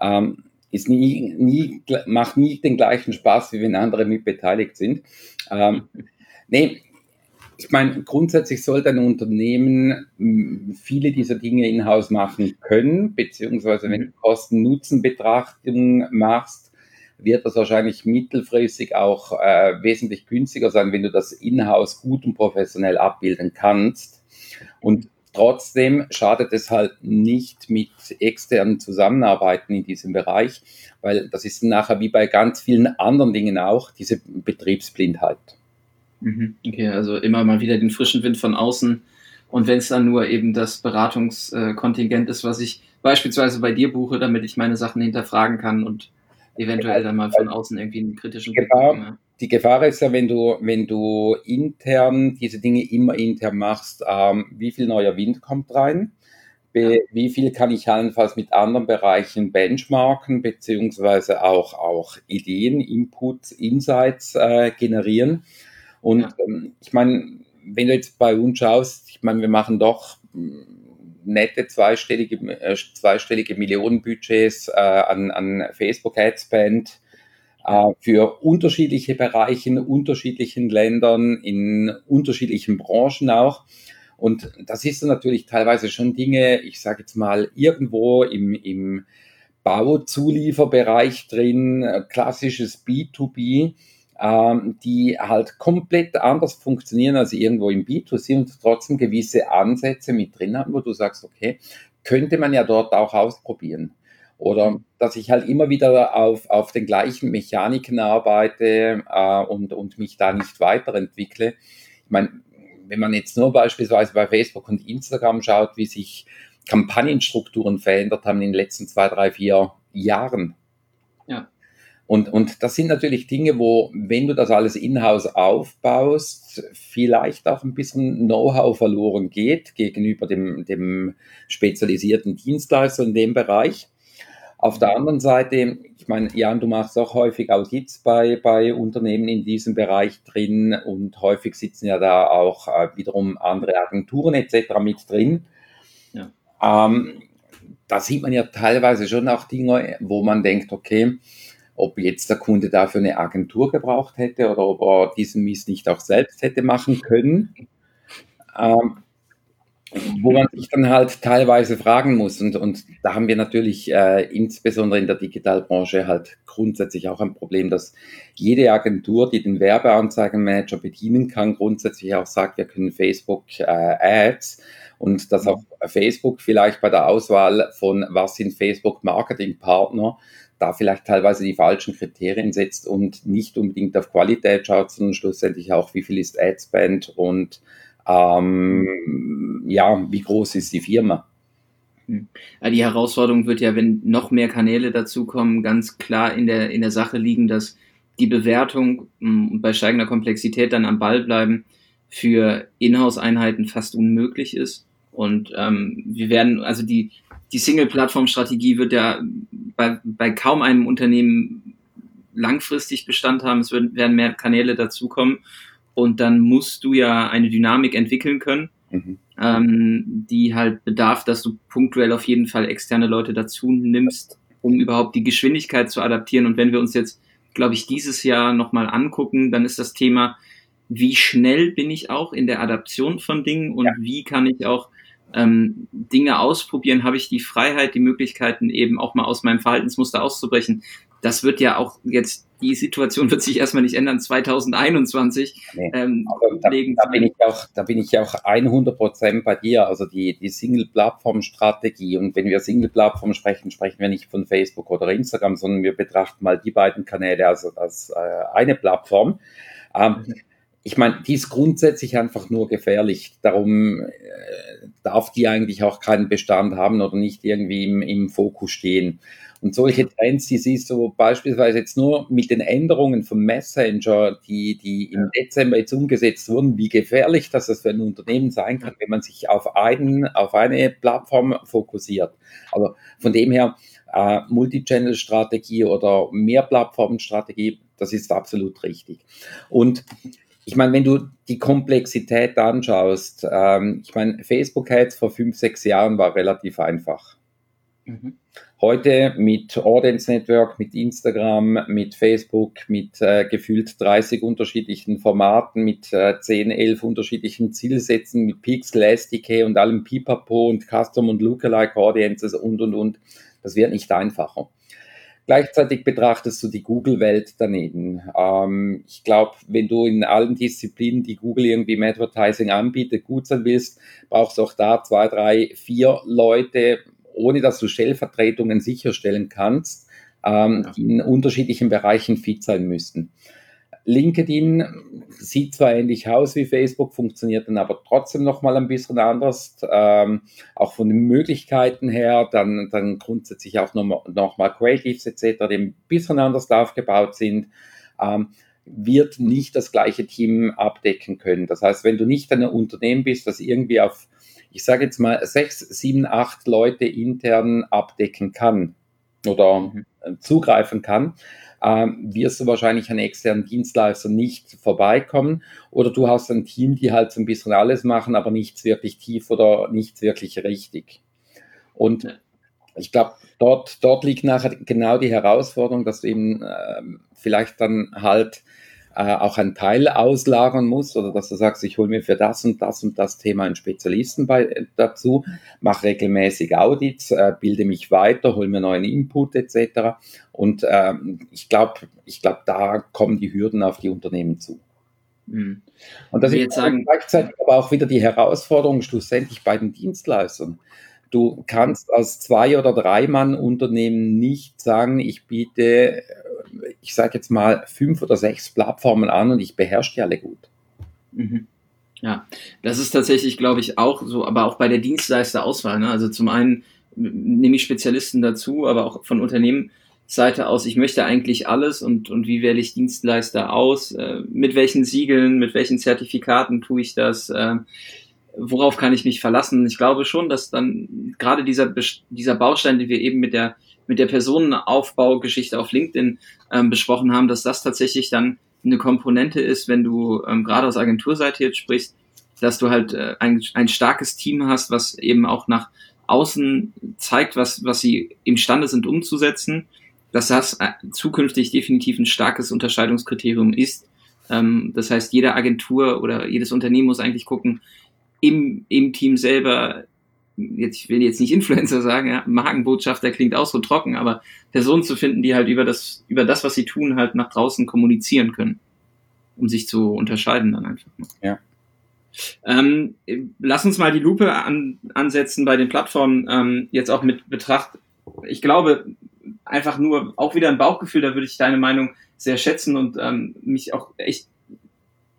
Ähm, ist nie, nie, macht nie den gleichen Spaß, wie wenn andere mit beteiligt sind. Ähm, nee, ich meine, grundsätzlich sollte ein Unternehmen hm, viele dieser Dinge in-house machen können, beziehungsweise wenn du mhm. Kosten-Nutzen-Betrachtung machst, wird das wahrscheinlich mittelfristig auch äh, wesentlich günstiger sein, wenn du das in-house gut und professionell abbilden kannst. Und Trotzdem schadet es halt nicht mit externen Zusammenarbeiten in diesem Bereich, weil das ist nachher wie bei ganz vielen anderen Dingen auch diese Betriebsblindheit. Mhm. Okay, also immer mal wieder den frischen Wind von außen. Und wenn es dann nur eben das Beratungskontingent ist, was ich beispielsweise bei dir buche, damit ich meine Sachen hinterfragen kann und eventuell dann mal von außen irgendwie einen kritischen Blick bekomme die Gefahr ist ja, wenn du, wenn du intern diese Dinge immer intern machst, ähm, wie viel neuer Wind kommt rein? Be wie viel kann ich allenfalls mit anderen Bereichen benchmarken, beziehungsweise auch, auch Ideen, Inputs, Insights äh, generieren? Und ja. ähm, ich meine, wenn du jetzt bei uns schaust, ich meine, wir machen doch hm, nette zweistellige, äh, zweistellige Millionenbudgets äh, an, an Facebook Ad Spend äh, für unterschiedliche Bereiche in unterschiedlichen Ländern, in unterschiedlichen Branchen auch. Und das ist natürlich teilweise schon Dinge, ich sage jetzt mal, irgendwo im, im Bauzulieferbereich drin, äh, klassisches B2B, ähm, die halt komplett anders funktionieren als irgendwo im B2C und trotzdem gewisse Ansätze mit drin haben, wo du sagst, okay, könnte man ja dort auch ausprobieren. Oder dass ich halt immer wieder auf, auf den gleichen Mechaniken arbeite äh, und, und mich da nicht weiterentwickle. Ich meine, wenn man jetzt nur beispielsweise bei Facebook und Instagram schaut, wie sich Kampagnenstrukturen verändert haben in den letzten zwei, drei, vier Jahren. Ja. Und, und das sind natürlich Dinge, wo, wenn du das alles in-house aufbaust, vielleicht auch ein bisschen Know-how verloren geht gegenüber dem, dem spezialisierten Dienstleister in dem Bereich. Auf der anderen Seite, ich meine, Jan, du machst auch häufig Audits bei, bei Unternehmen in diesem Bereich drin und häufig sitzen ja da auch äh, wiederum andere Agenturen etc. mit drin. Ja. Ähm, da sieht man ja teilweise schon auch Dinge, wo man denkt, okay, ob jetzt der Kunde dafür eine Agentur gebraucht hätte oder ob er diesen Mist nicht auch selbst hätte machen können. Ähm, wo man sich dann halt teilweise fragen muss. Und, und da haben wir natürlich äh, insbesondere in der Digitalbranche halt grundsätzlich auch ein Problem, dass jede Agentur, die den Werbeanzeigenmanager bedienen kann, grundsätzlich auch sagt, wir können Facebook äh, Ads und dass auch Facebook vielleicht bei der Auswahl von was sind Facebook Marketingpartner da vielleicht teilweise die falschen Kriterien setzt und nicht unbedingt auf Qualität schaut, sondern schlussendlich auch, wie viel ist Adspend und ähm, ja, wie groß ist die Firma? Hm. Die Herausforderung wird ja, wenn noch mehr Kanäle dazukommen, ganz klar in der, in der Sache liegen, dass die Bewertung hm, bei steigender Komplexität dann am Ball bleiben für Inhouse-Einheiten fast unmöglich ist. Und ähm, wir werden, also die, die Single-Plattform-Strategie wird ja bei, bei kaum einem Unternehmen langfristig Bestand haben. Es werden mehr Kanäle dazukommen und dann musst du ja eine Dynamik entwickeln können, mhm. ähm, die halt bedarf, dass du punktuell auf jeden Fall externe Leute dazu nimmst, um überhaupt die Geschwindigkeit zu adaptieren. Und wenn wir uns jetzt, glaube ich, dieses Jahr nochmal angucken, dann ist das Thema, wie schnell bin ich auch in der Adaption von Dingen und ja. wie kann ich auch ähm, Dinge ausprobieren, habe ich die Freiheit, die Möglichkeiten eben auch mal aus meinem Verhaltensmuster auszubrechen das wird ja auch jetzt, die Situation wird sich erstmal nicht ändern, 2021. Nee, ähm, da, da, bin ich auch, da bin ich auch 100 Prozent bei dir. Also die, die Single-Plattform-Strategie. Und wenn wir Single-Plattform sprechen, sprechen wir nicht von Facebook oder Instagram, sondern wir betrachten mal die beiden Kanäle als, als äh, eine Plattform. Ähm, mhm. Ich meine, die ist grundsätzlich einfach nur gefährlich. Darum äh, darf die eigentlich auch keinen Bestand haben oder nicht irgendwie im, im Fokus stehen. Und solche Trends, die siehst du beispielsweise jetzt nur mit den Änderungen vom Messenger, die, die im Dezember jetzt umgesetzt wurden, wie gefährlich das für ein Unternehmen sein kann, wenn man sich auf, einen, auf eine Plattform fokussiert. Also von dem her, äh, Multichannel-Strategie oder Mehrplattformen-Strategie, das ist absolut richtig. Und ich meine, wenn du die Komplexität anschaust, ähm, ich meine, Facebook Ads vor fünf, sechs Jahren war relativ einfach. Mhm. Heute mit Audience Network, mit Instagram, mit Facebook, mit äh, gefühlt 30 unterschiedlichen Formaten, mit äh, 10, 11 unterschiedlichen Zielsätzen, mit Pixel, SDK und allem Pipapo und Custom und Lookalike Audiences und, und, und. Das wird nicht einfacher. Gleichzeitig betrachtest du die Google-Welt daneben. Ähm, ich glaube, wenn du in allen Disziplinen, die Google irgendwie im Advertising anbietet, gut sein willst, brauchst du auch da zwei, drei, vier Leute, ohne dass du Stellvertretungen sicherstellen kannst, ähm, die in unterschiedlichen Bereichen fit sein müssten. LinkedIn sieht zwar ähnlich aus wie Facebook, funktioniert dann aber trotzdem nochmal ein bisschen anders, ähm, auch von den Möglichkeiten her, dann, dann grundsätzlich auch nochmal noch mal Creatives etc., die ein bisschen anders aufgebaut sind, ähm, wird nicht das gleiche Team abdecken können. Das heißt, wenn du nicht ein Unternehmen bist, das irgendwie auf ich sage jetzt mal, sechs, sieben, acht Leute intern abdecken kann oder mhm. zugreifen kann, wirst du wahrscheinlich an externen Dienstleister nicht vorbeikommen. Oder du hast ein Team, die halt so ein bisschen alles machen, aber nichts wirklich tief oder nichts wirklich richtig. Und ich glaube, dort, dort liegt nachher genau die Herausforderung, dass du eben äh, vielleicht dann halt äh, auch einen Teil auslagern muss oder dass du sagst, ich hole mir für das und das und das Thema einen Spezialisten bei, äh, dazu, mache regelmäßig Audits, äh, bilde mich weiter, hole mir neuen Input etc. Und ähm, ich glaube, ich glaube, da kommen die Hürden auf die Unternehmen zu. Mhm. Und das ist sagen, gleichzeitig aber auch wieder die Herausforderung schlussendlich bei den Dienstleistern. Du kannst als zwei- oder drei-Mann-Unternehmen nicht sagen, ich biete ich sage jetzt mal, fünf oder sechs Plattformen an und ich beherrsche die alle gut. Mhm. Ja, das ist tatsächlich, glaube ich, auch so, aber auch bei der Dienstleisterauswahl. Ne? Also zum einen nehme ich Spezialisten dazu, aber auch von Unternehmensseite aus, ich möchte eigentlich alles und, und wie wähle ich Dienstleister aus, äh, mit welchen Siegeln, mit welchen Zertifikaten tue ich das, äh, worauf kann ich mich verlassen. Ich glaube schon, dass dann gerade dieser, dieser Baustein, den wir eben mit der mit der Personenaufbaugeschichte auf LinkedIn ähm, besprochen haben, dass das tatsächlich dann eine Komponente ist, wenn du ähm, gerade aus Agenturseite jetzt sprichst, dass du halt äh, ein, ein starkes Team hast, was eben auch nach außen zeigt, was, was sie imstande sind umzusetzen, dass das äh, zukünftig definitiv ein starkes Unterscheidungskriterium ist. Ähm, das heißt, jede Agentur oder jedes Unternehmen muss eigentlich gucken, im, im Team selber jetzt, ich will jetzt nicht Influencer sagen, ja, Markenbotschafter klingt auch so trocken, aber Personen zu finden, die halt über das, über das, was sie tun, halt nach draußen kommunizieren können, um sich zu unterscheiden dann einfach. Ja. Ähm, lass uns mal die Lupe an, ansetzen bei den Plattformen, ähm, jetzt auch mit Betracht. Ich glaube, einfach nur auch wieder ein Bauchgefühl, da würde ich deine Meinung sehr schätzen und ähm, mich auch echt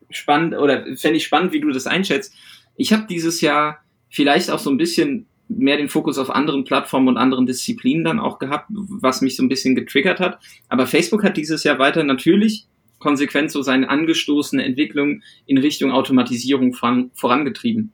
spannend oder fände ich spannend, wie du das einschätzt. Ich habe dieses Jahr vielleicht auch so ein bisschen mehr den Fokus auf anderen Plattformen und anderen Disziplinen dann auch gehabt, was mich so ein bisschen getriggert hat. Aber Facebook hat dieses Jahr weiter natürlich konsequent so seine angestoßene Entwicklung in Richtung Automatisierung voran, vorangetrieben.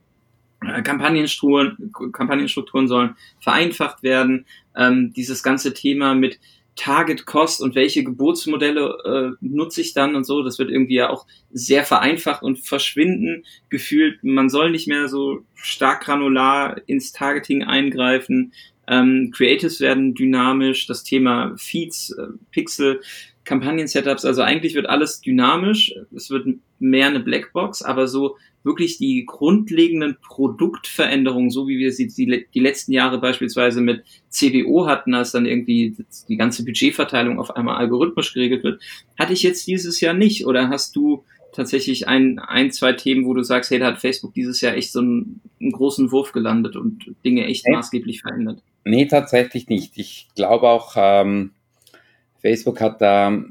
Äh, Kampagnenstrukturen, Kampagnenstrukturen sollen vereinfacht werden. Ähm, dieses ganze Thema mit Target Cost und welche Geburtsmodelle äh, nutze ich dann und so. Das wird irgendwie ja auch sehr vereinfacht und verschwinden gefühlt. Man soll nicht mehr so stark granular ins Targeting eingreifen. Ähm, Creatives werden dynamisch. Das Thema Feeds, äh, Pixel, Kampagnen-Setups, also eigentlich wird alles dynamisch. Es wird mehr eine Blackbox, aber so wirklich die grundlegenden Produktveränderungen, so wie wir sie die, die letzten Jahre beispielsweise mit CBO hatten, als dann irgendwie die ganze Budgetverteilung auf einmal algorithmisch geregelt wird, hatte ich jetzt dieses Jahr nicht. Oder hast du tatsächlich ein, ein, zwei Themen, wo du sagst, hey, da hat Facebook dieses Jahr echt so einen, einen großen Wurf gelandet und Dinge echt nee. maßgeblich verändert? Nee, tatsächlich nicht. Ich glaube auch, ähm, Facebook hat da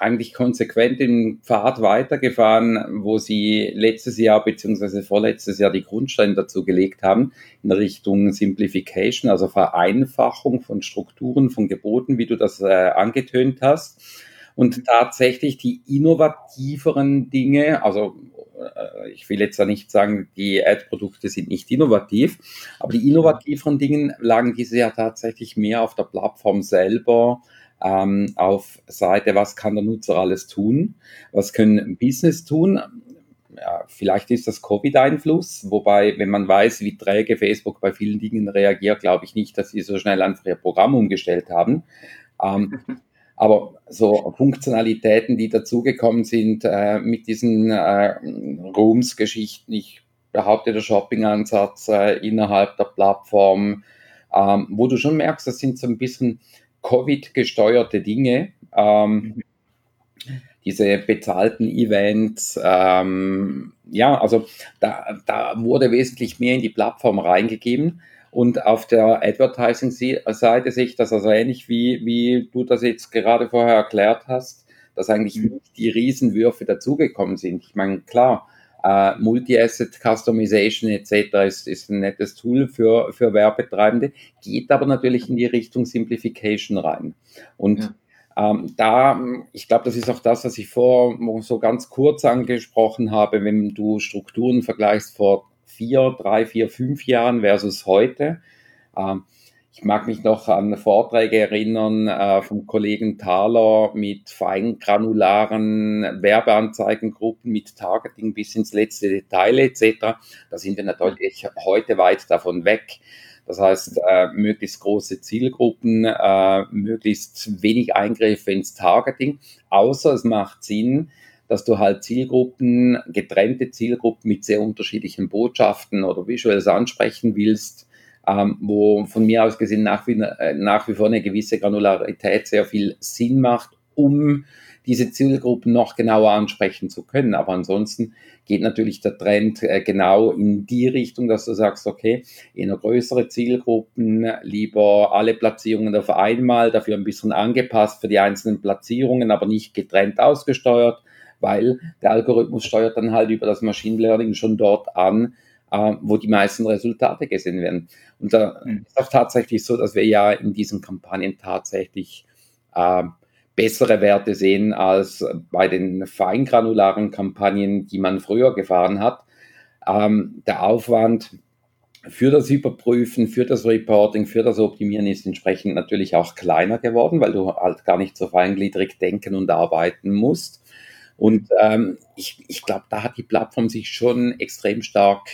eigentlich konsequent den Pfad weitergefahren, wo sie letztes Jahr bzw. vorletztes Jahr die Grundsteine dazu gelegt haben, in Richtung Simplification, also Vereinfachung von Strukturen, von Geboten, wie du das äh, angetönt hast. Und tatsächlich die innovativeren Dinge, also ich will jetzt da nicht sagen, die Ad-Produkte sind nicht innovativ, aber die innovativeren Dinge lagen dieses Jahr tatsächlich mehr auf der Plattform selber, ähm, auf Seite, was kann der Nutzer alles tun, was können Business tun. Ja, vielleicht ist das Covid-Einfluss, wobei, wenn man weiß, wie träge Facebook bei vielen Dingen reagiert, glaube ich nicht, dass sie so schnell einfach ihr Programm umgestellt haben. Ähm, aber so Funktionalitäten, die dazugekommen sind äh, mit diesen äh, Rooms-Geschichten, ich behaupte, der Shopping-Ansatz äh, innerhalb der Plattform, ähm, wo du schon merkst, das sind so ein bisschen Covid-gesteuerte Dinge. Ähm, diese bezahlten Events, ähm, ja, also da, da wurde wesentlich mehr in die Plattform reingegeben. Und auf der Advertising-Seite sehe ich das also ähnlich wie, wie du das jetzt gerade vorher erklärt hast, dass eigentlich mhm. nicht die Riesenwürfe dazugekommen sind. Ich meine, klar, Uh, Multi-Asset Customization etc. Ist, ist ein nettes Tool für, für Werbetreibende, geht aber natürlich in die Richtung Simplification rein. Und ja. ähm, da, ich glaube, das ist auch das, was ich vor so ganz kurz angesprochen habe, wenn du Strukturen vergleichst vor vier, drei, vier, fünf Jahren versus heute. Ähm, ich mag mich noch an Vorträge erinnern äh, vom Kollegen Thaler mit feingranularen Werbeanzeigengruppen mit Targeting bis ins letzte Detail etc. Da sind wir natürlich heute weit davon weg. Das heißt, äh, möglichst große Zielgruppen, äh, möglichst wenig Eingriffe ins Targeting, außer es macht Sinn, dass du halt Zielgruppen, getrennte Zielgruppen mit sehr unterschiedlichen Botschaften oder Visuals ansprechen willst ähm, wo von mir aus gesehen nach wie, nach wie vor eine gewisse Granularität sehr viel Sinn macht, um diese Zielgruppen noch genauer ansprechen zu können. Aber ansonsten geht natürlich der Trend äh, genau in die Richtung, dass du sagst, okay, eher größere Zielgruppen, lieber alle Platzierungen auf einmal, dafür ein bisschen angepasst für die einzelnen Platzierungen, aber nicht getrennt ausgesteuert, weil der Algorithmus steuert dann halt über das Machine Learning schon dort an, äh, wo die meisten Resultate gesehen werden. Und da mhm. ist auch tatsächlich so, dass wir ja in diesen Kampagnen tatsächlich äh, bessere Werte sehen als bei den feingranularen Kampagnen, die man früher gefahren hat. Ähm, der Aufwand für das Überprüfen, für das Reporting, für das Optimieren ist entsprechend natürlich auch kleiner geworden, weil du halt gar nicht so feingliedrig denken und arbeiten musst. Und ähm, ich, ich glaube, da hat die Plattform sich schon extrem stark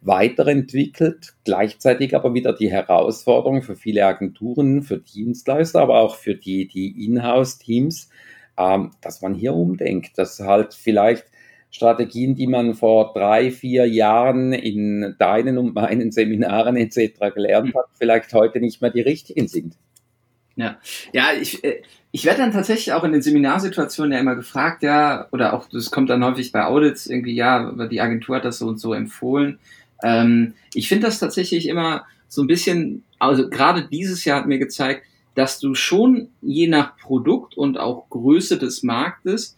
weiterentwickelt, gleichzeitig aber wieder die Herausforderung für viele Agenturen, für Dienstleister, aber auch für die, die Inhouse-Teams, ähm, dass man hier umdenkt, dass halt vielleicht Strategien, die man vor drei, vier Jahren in deinen und meinen Seminaren etc. gelernt hat, vielleicht heute nicht mehr die richtigen sind. Ja, ja, ich, äh, ich werde dann tatsächlich auch in den Seminarsituationen ja immer gefragt, ja, oder auch das kommt dann häufig bei Audits irgendwie, ja, die Agentur hat das so und so empfohlen. Ähm, ich finde das tatsächlich immer so ein bisschen, also gerade dieses Jahr hat mir gezeigt, dass du schon je nach Produkt und auch Größe des Marktes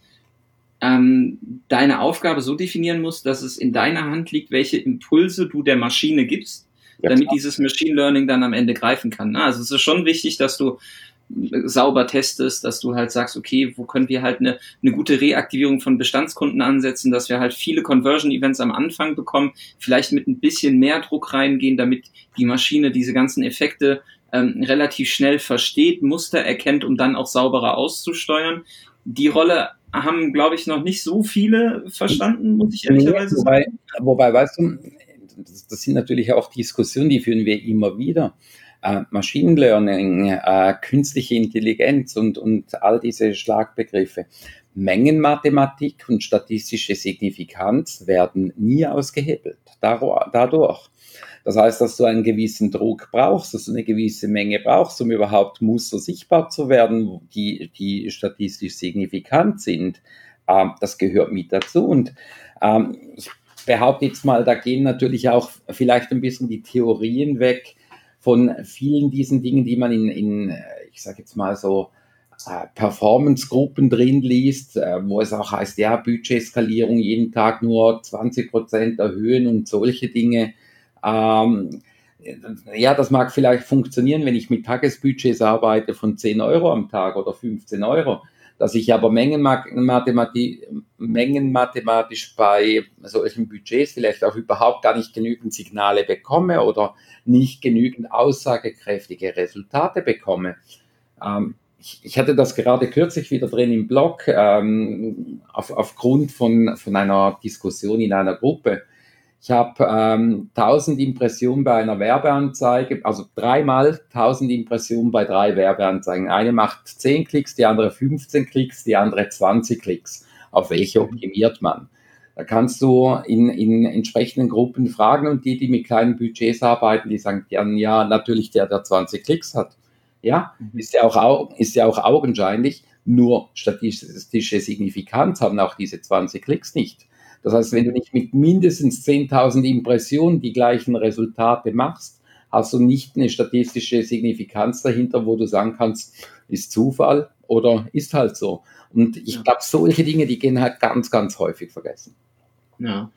ähm, deine Aufgabe so definieren musst, dass es in deiner Hand liegt, welche Impulse du der Maschine gibst, ja, damit dieses Machine Learning dann am Ende greifen kann. Also es ist schon wichtig, dass du sauber testest, dass du halt sagst, okay, wo können wir halt eine, eine gute Reaktivierung von Bestandskunden ansetzen, dass wir halt viele Conversion-Events am Anfang bekommen, vielleicht mit ein bisschen mehr Druck reingehen, damit die Maschine diese ganzen Effekte ähm, relativ schnell versteht, Muster erkennt, um dann auch sauberer auszusteuern. Die Rolle haben, glaube ich, noch nicht so viele verstanden, muss ich ehrlicherweise sagen. Wobei, weißt du, das, das sind natürlich auch Diskussionen, die führen wir immer wieder äh, Machine Learning, äh, künstliche Intelligenz und, und all diese Schlagbegriffe. Mengenmathematik und statistische Signifikanz werden nie ausgehebelt dadurch. Das heißt, dass du einen gewissen Druck brauchst, dass du eine gewisse Menge brauchst, um überhaupt Muster sichtbar zu werden, die, die statistisch signifikant sind. Ähm, das gehört mit dazu. Und ähm, ich behaupte jetzt mal, da gehen natürlich auch vielleicht ein bisschen die Theorien weg von vielen diesen Dingen, die man in, in ich sage jetzt mal so, äh, Performance-Gruppen drin liest, äh, wo es auch heißt, ja, Budgetskalierung jeden Tag nur 20 Prozent erhöhen und solche Dinge. Ähm, ja, das mag vielleicht funktionieren, wenn ich mit Tagesbudgets arbeite von 10 Euro am Tag oder 15 Euro. Dass ich aber mengenmathematisch, bei solchen Budgets vielleicht auch überhaupt gar nicht genügend Signale bekomme oder nicht genügend aussagekräftige Resultate bekomme. Ähm, ich, ich, hatte das gerade kürzlich wieder drin im Blog, ähm, auf, aufgrund von, von einer Diskussion in einer Gruppe. Ich habe ähm, 1000 Impressionen bei einer Werbeanzeige, also dreimal 1000 Impressionen bei drei Werbeanzeigen. Eine macht 10 Klicks, die andere 15 Klicks, die andere 20 Klicks. Auf welche optimiert man? Da kannst du in, in entsprechenden Gruppen fragen und die, die mit kleinen Budgets arbeiten, die sagen dann, ja, natürlich der, der 20 Klicks hat. Ja, mhm. ist ja auch, ist ja auch augenscheinlich, nur statistische Signifikanz haben auch diese 20 Klicks nicht. Das heißt, wenn du nicht mit mindestens 10.000 Impressionen die gleichen Resultate machst, hast du nicht eine statistische Signifikanz dahinter, wo du sagen kannst, ist Zufall oder ist halt so. Und ich glaube, solche Dinge, die gehen halt ganz, ganz häufig vergessen. Ja.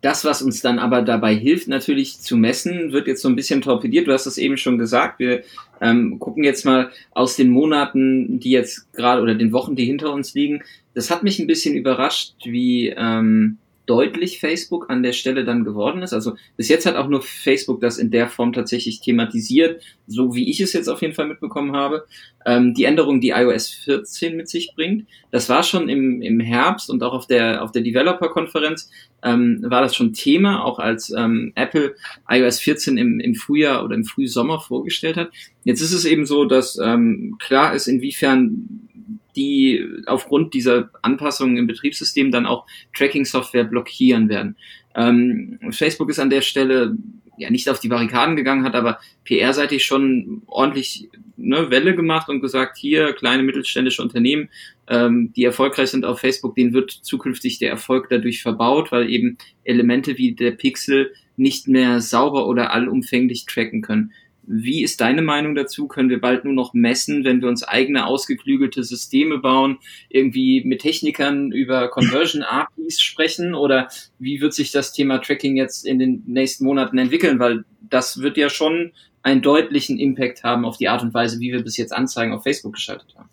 Das, was uns dann aber dabei hilft, natürlich zu messen, wird jetzt so ein bisschen torpediert. Du hast es eben schon gesagt. Wir ähm, gucken jetzt mal aus den Monaten, die jetzt gerade oder den Wochen, die hinter uns liegen. Das hat mich ein bisschen überrascht, wie ähm, deutlich Facebook an der Stelle dann geworden ist. Also bis jetzt hat auch nur Facebook das in der Form tatsächlich thematisiert, so wie ich es jetzt auf jeden Fall mitbekommen habe. Ähm, die Änderung, die iOS 14 mit sich bringt, das war schon im, im Herbst und auch auf der auf der Developer-Konferenz ähm, war das schon Thema, auch als ähm, Apple iOS 14 im, im Frühjahr oder im Frühsommer vorgestellt hat. Jetzt ist es eben so, dass ähm, klar ist, inwiefern die aufgrund dieser Anpassungen im Betriebssystem dann auch Tracking-Software blockieren werden. Ähm, Facebook ist an der Stelle ja nicht auf die Barrikaden gegangen, hat aber PR-seitig schon ordentlich ne, Welle gemacht und gesagt, hier kleine mittelständische Unternehmen, ähm, die erfolgreich sind auf Facebook, denen wird zukünftig der Erfolg dadurch verbaut, weil eben Elemente wie der Pixel nicht mehr sauber oder allumfänglich tracken können. Wie ist deine Meinung dazu? Können wir bald nur noch messen, wenn wir uns eigene ausgeklügelte Systeme bauen, irgendwie mit Technikern über Conversion APIs sprechen? Oder wie wird sich das Thema Tracking jetzt in den nächsten Monaten entwickeln? Weil das wird ja schon einen deutlichen Impact haben auf die Art und Weise, wie wir bis jetzt Anzeigen auf Facebook geschaltet haben.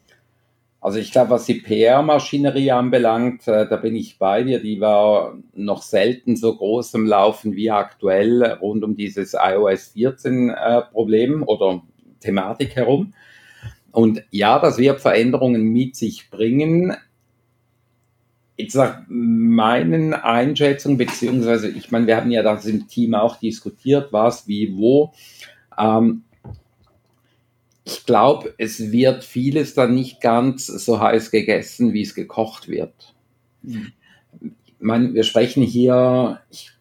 Also ich glaube, was die PR-Maschinerie anbelangt, äh, da bin ich bei dir. Die war noch selten so groß im Laufen wie aktuell rund um dieses iOS 14 äh, oder Thematik herum. Und ja, das wird Veränderungen mit sich bringen. Jetzt nach meinen Einschätzungen, beziehungsweise, ich meine, wir haben ja das im Team auch diskutiert, was, wie, wo. Ähm, ich glaube, es wird vieles dann nicht ganz so heiß gegessen, wie es gekocht wird. Mhm. Ich meine, wir sprechen hier, ich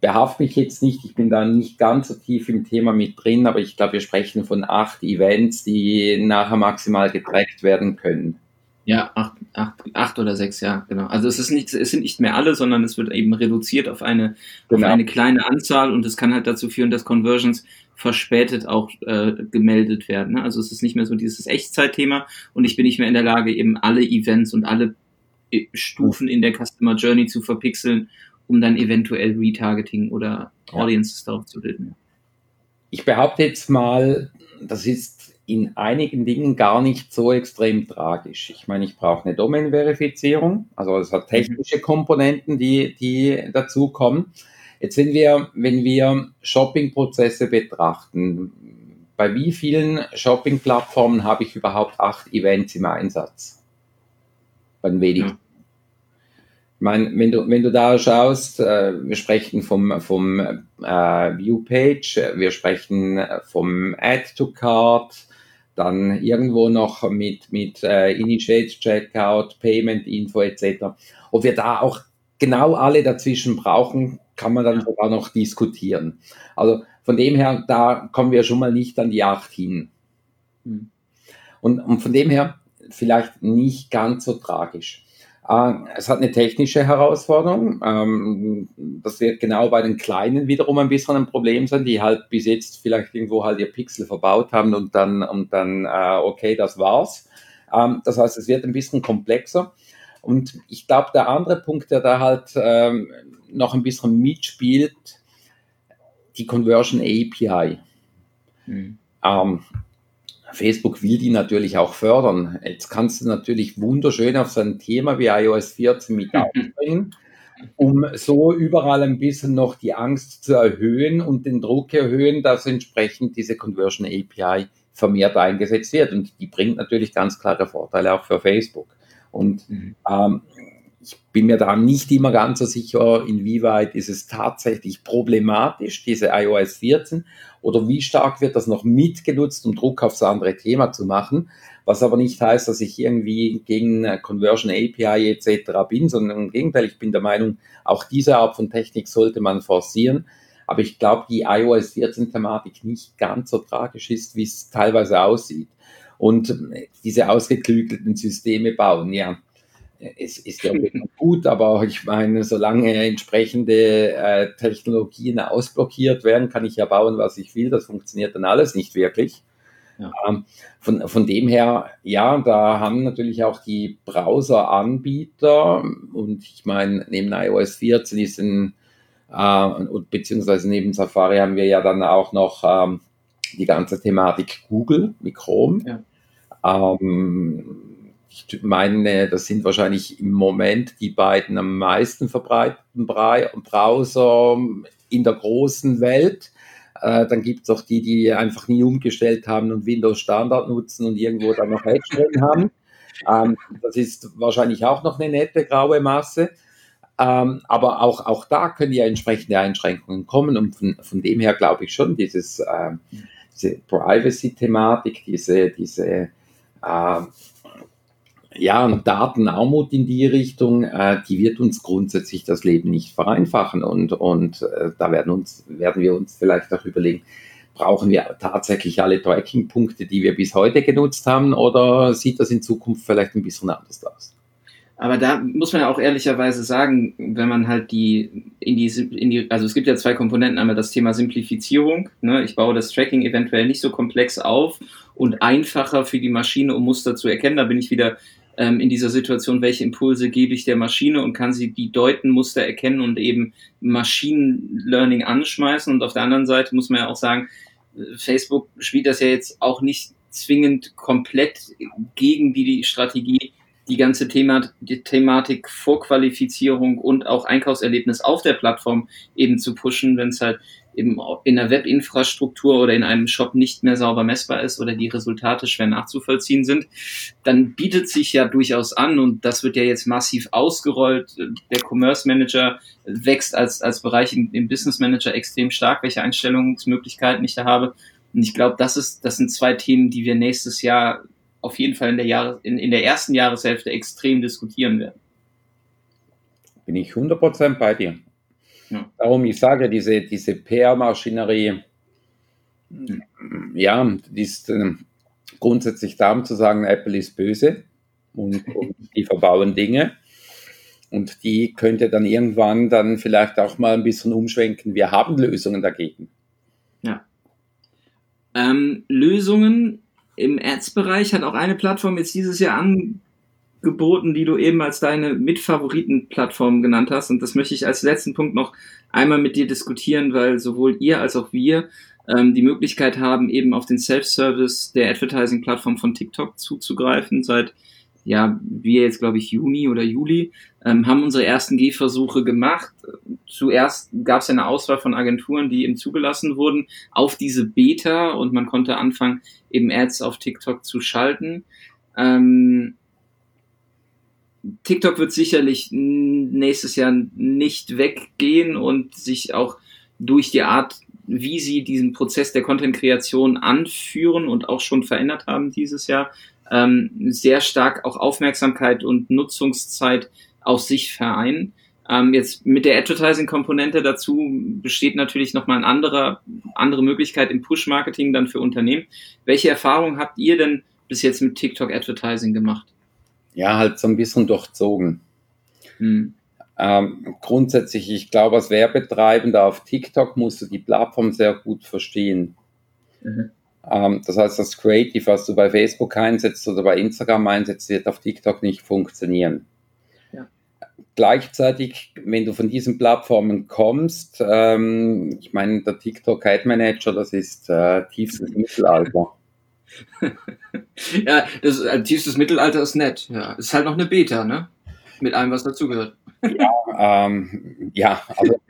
behafte mich jetzt nicht, ich bin da nicht ganz so tief im Thema mit drin, aber ich glaube, wir sprechen von acht Events, die nachher maximal getrackt werden können. Ja, acht, acht, acht oder sechs, ja, genau. Also es ist nicht, es sind nicht mehr alle, sondern es wird eben reduziert auf eine, genau. auf eine kleine Anzahl und es kann halt dazu führen, dass Conversions verspätet auch äh, gemeldet werden. Ne? Also es ist nicht mehr so dieses Echtzeitthema und ich bin nicht mehr in der Lage, eben alle Events und alle äh, Stufen in der Customer Journey zu verpixeln, um dann eventuell Retargeting oder Audiences darauf zu bilden. Ich behaupte jetzt mal, das ist in einigen Dingen gar nicht so extrem tragisch. Ich meine, ich brauche eine Domain-Verifizierung, also es hat technische Komponenten, die, die dazukommen. Jetzt wenn wir, wenn wir Shopping-Prozesse betrachten, bei wie vielen Shopping-Plattformen habe ich überhaupt acht Events im Einsatz? Bei den wenigsten. Ich meine, wenn du, wenn du da schaust, äh, wir sprechen vom, vom äh, Viewpage, wir sprechen vom Add to Cart, dann irgendwo noch mit, mit äh, Initiate, Checkout, Payment Info etc. Ob wir da auch genau alle dazwischen brauchen, kann man dann ja. sogar noch diskutieren. Also von dem her, da kommen wir schon mal nicht an die acht hin. Hm. Und, und von dem her vielleicht nicht ganz so tragisch. Äh, es hat eine technische Herausforderung. Ähm, das wird genau bei den Kleinen wiederum ein bisschen ein Problem sein, die halt bis jetzt vielleicht irgendwo halt ihr Pixel verbaut haben und dann, und dann äh, okay, das war's. Ähm, das heißt, es wird ein bisschen komplexer. Und ich glaube, der andere Punkt, der da halt ähm, noch ein bisschen mitspielt, die Conversion API. Mhm. Ähm, Facebook will die natürlich auch fördern. Jetzt kannst du natürlich wunderschön auf so ein Thema wie iOS 14 mit aufbringen, um so überall ein bisschen noch die Angst zu erhöhen und den Druck erhöhen, dass entsprechend diese Conversion API vermehrt eingesetzt wird. Und die bringt natürlich ganz klare Vorteile auch für Facebook. Und mhm. ähm, ich bin mir da nicht immer ganz so sicher, inwieweit ist es tatsächlich problematisch, diese iOS 14, oder wie stark wird das noch mitgenutzt, um Druck aufs andere Thema zu machen, was aber nicht heißt, dass ich irgendwie gegen Conversion API etc. bin, sondern im Gegenteil, ich bin der Meinung, auch diese Art von Technik sollte man forcieren. Aber ich glaube, die iOS 14-Thematik nicht ganz so tragisch ist, wie es teilweise aussieht. Und diese ausgeklügelten Systeme bauen, ja, es ist ja gut, aber ich meine, solange entsprechende äh, Technologien ausblockiert werden, kann ich ja bauen, was ich will. Das funktioniert dann alles nicht wirklich. Ja. Ähm, von, von dem her, ja, da haben natürlich auch die Browser-Anbieter und ich meine, neben iOS 14 ist ein, äh, beziehungsweise neben Safari haben wir ja dann auch noch ähm, die ganze Thematik Google mit Chrome. Ja. Ähm, ich meine, das sind wahrscheinlich im Moment die beiden am meisten verbreiteten Browser in der großen Welt. Äh, dann gibt es auch die, die einfach nie umgestellt haben und Windows Standard nutzen und irgendwo dann noch Edge haben. Ähm, das ist wahrscheinlich auch noch eine nette graue Masse. Ähm, aber auch, auch da können ja entsprechende Einschränkungen kommen. Und von, von dem her glaube ich schon, dieses, äh, diese Privacy-Thematik, diese, diese äh, ja, Datenarmut in die Richtung, äh, die wird uns grundsätzlich das Leben nicht vereinfachen. Und, und äh, da werden, uns, werden wir uns vielleicht auch überlegen, brauchen wir tatsächlich alle Tracking-Punkte, die wir bis heute genutzt haben, oder sieht das in Zukunft vielleicht ein bisschen anders aus? Aber da muss man ja auch ehrlicherweise sagen, wenn man halt die in die, in die also es gibt ja zwei Komponenten, einmal das Thema Simplifizierung. Ne? Ich baue das Tracking eventuell nicht so komplex auf und einfacher für die Maschine, um Muster zu erkennen. Da bin ich wieder ähm, in dieser Situation, welche Impulse gebe ich der Maschine und kann sie die deuten, Muster erkennen und eben Machine Learning anschmeißen. Und auf der anderen Seite muss man ja auch sagen, Facebook spielt das ja jetzt auch nicht zwingend komplett gegen die, die Strategie, die ganze Thema, die Thematik Vorqualifizierung und auch Einkaufserlebnis auf der Plattform eben zu pushen, wenn es halt eben in der Webinfrastruktur oder in einem Shop nicht mehr sauber messbar ist oder die Resultate schwer nachzuvollziehen sind, dann bietet sich ja durchaus an und das wird ja jetzt massiv ausgerollt. Der Commerce Manager wächst als, als Bereich im, im Business Manager extrem stark, welche Einstellungsmöglichkeiten ich da habe. Und ich glaube, das ist, das sind zwei Themen, die wir nächstes Jahr auf jeden Fall in der, Jahres-, in, in der ersten Jahreshälfte extrem diskutieren werden. Bin ich 100% bei dir. Ja. Darum, ich sage, diese, diese PR-Maschinerie, ja, die ist äh, grundsätzlich darum zu sagen, Apple ist böse und, und die verbauen Dinge. Und die könnte dann irgendwann dann vielleicht auch mal ein bisschen umschwenken. Wir haben Lösungen dagegen. Ja. Ähm, Lösungen im Ads-Bereich hat auch eine Plattform jetzt dieses Jahr an, geboten, die du eben als deine Mitfavoriten-Plattform genannt hast. Und das möchte ich als letzten Punkt noch einmal mit dir diskutieren, weil sowohl ihr als auch wir ähm, die Möglichkeit haben, eben auf den Self-Service der Advertising-Plattform von TikTok zuzugreifen. Seit, ja, wir jetzt, glaube ich, Juni oder Juli, ähm, haben unsere ersten Gehversuche gemacht. Zuerst gab es eine Auswahl von Agenturen, die eben zugelassen wurden auf diese Beta und man konnte anfangen, eben Ads auf TikTok zu schalten. Ähm, TikTok wird sicherlich nächstes Jahr nicht weggehen und sich auch durch die Art wie sie diesen Prozess der Content-Kreation anführen und auch schon verändert haben dieses Jahr, ähm, sehr stark auch Aufmerksamkeit und Nutzungszeit auf sich vereinen. Ähm, jetzt mit der Advertising-Komponente dazu besteht natürlich nochmal eine andere, andere Möglichkeit im Push-Marketing dann für Unternehmen. Welche Erfahrungen habt ihr denn bis jetzt mit TikTok Advertising gemacht? Ja, halt so ein bisschen durchzogen. Hm. Ähm, grundsätzlich, ich glaube, als Werbetreibender auf TikTok musst du die Plattform sehr gut verstehen. Mhm. Ähm, das heißt, das Creative, was du bei Facebook einsetzt oder bei Instagram einsetzt, wird auf TikTok nicht funktionieren. Ja. Gleichzeitig, wenn du von diesen Plattformen kommst, ähm, ich meine, der TikTok Ad Manager, das ist äh, tiefstes Mittelalter. ja, das äh, tiefstes Mittelalter ist nett. Ja, ist halt noch eine Beta, ne? Mit allem, was dazugehört. ja, ähm, ja, also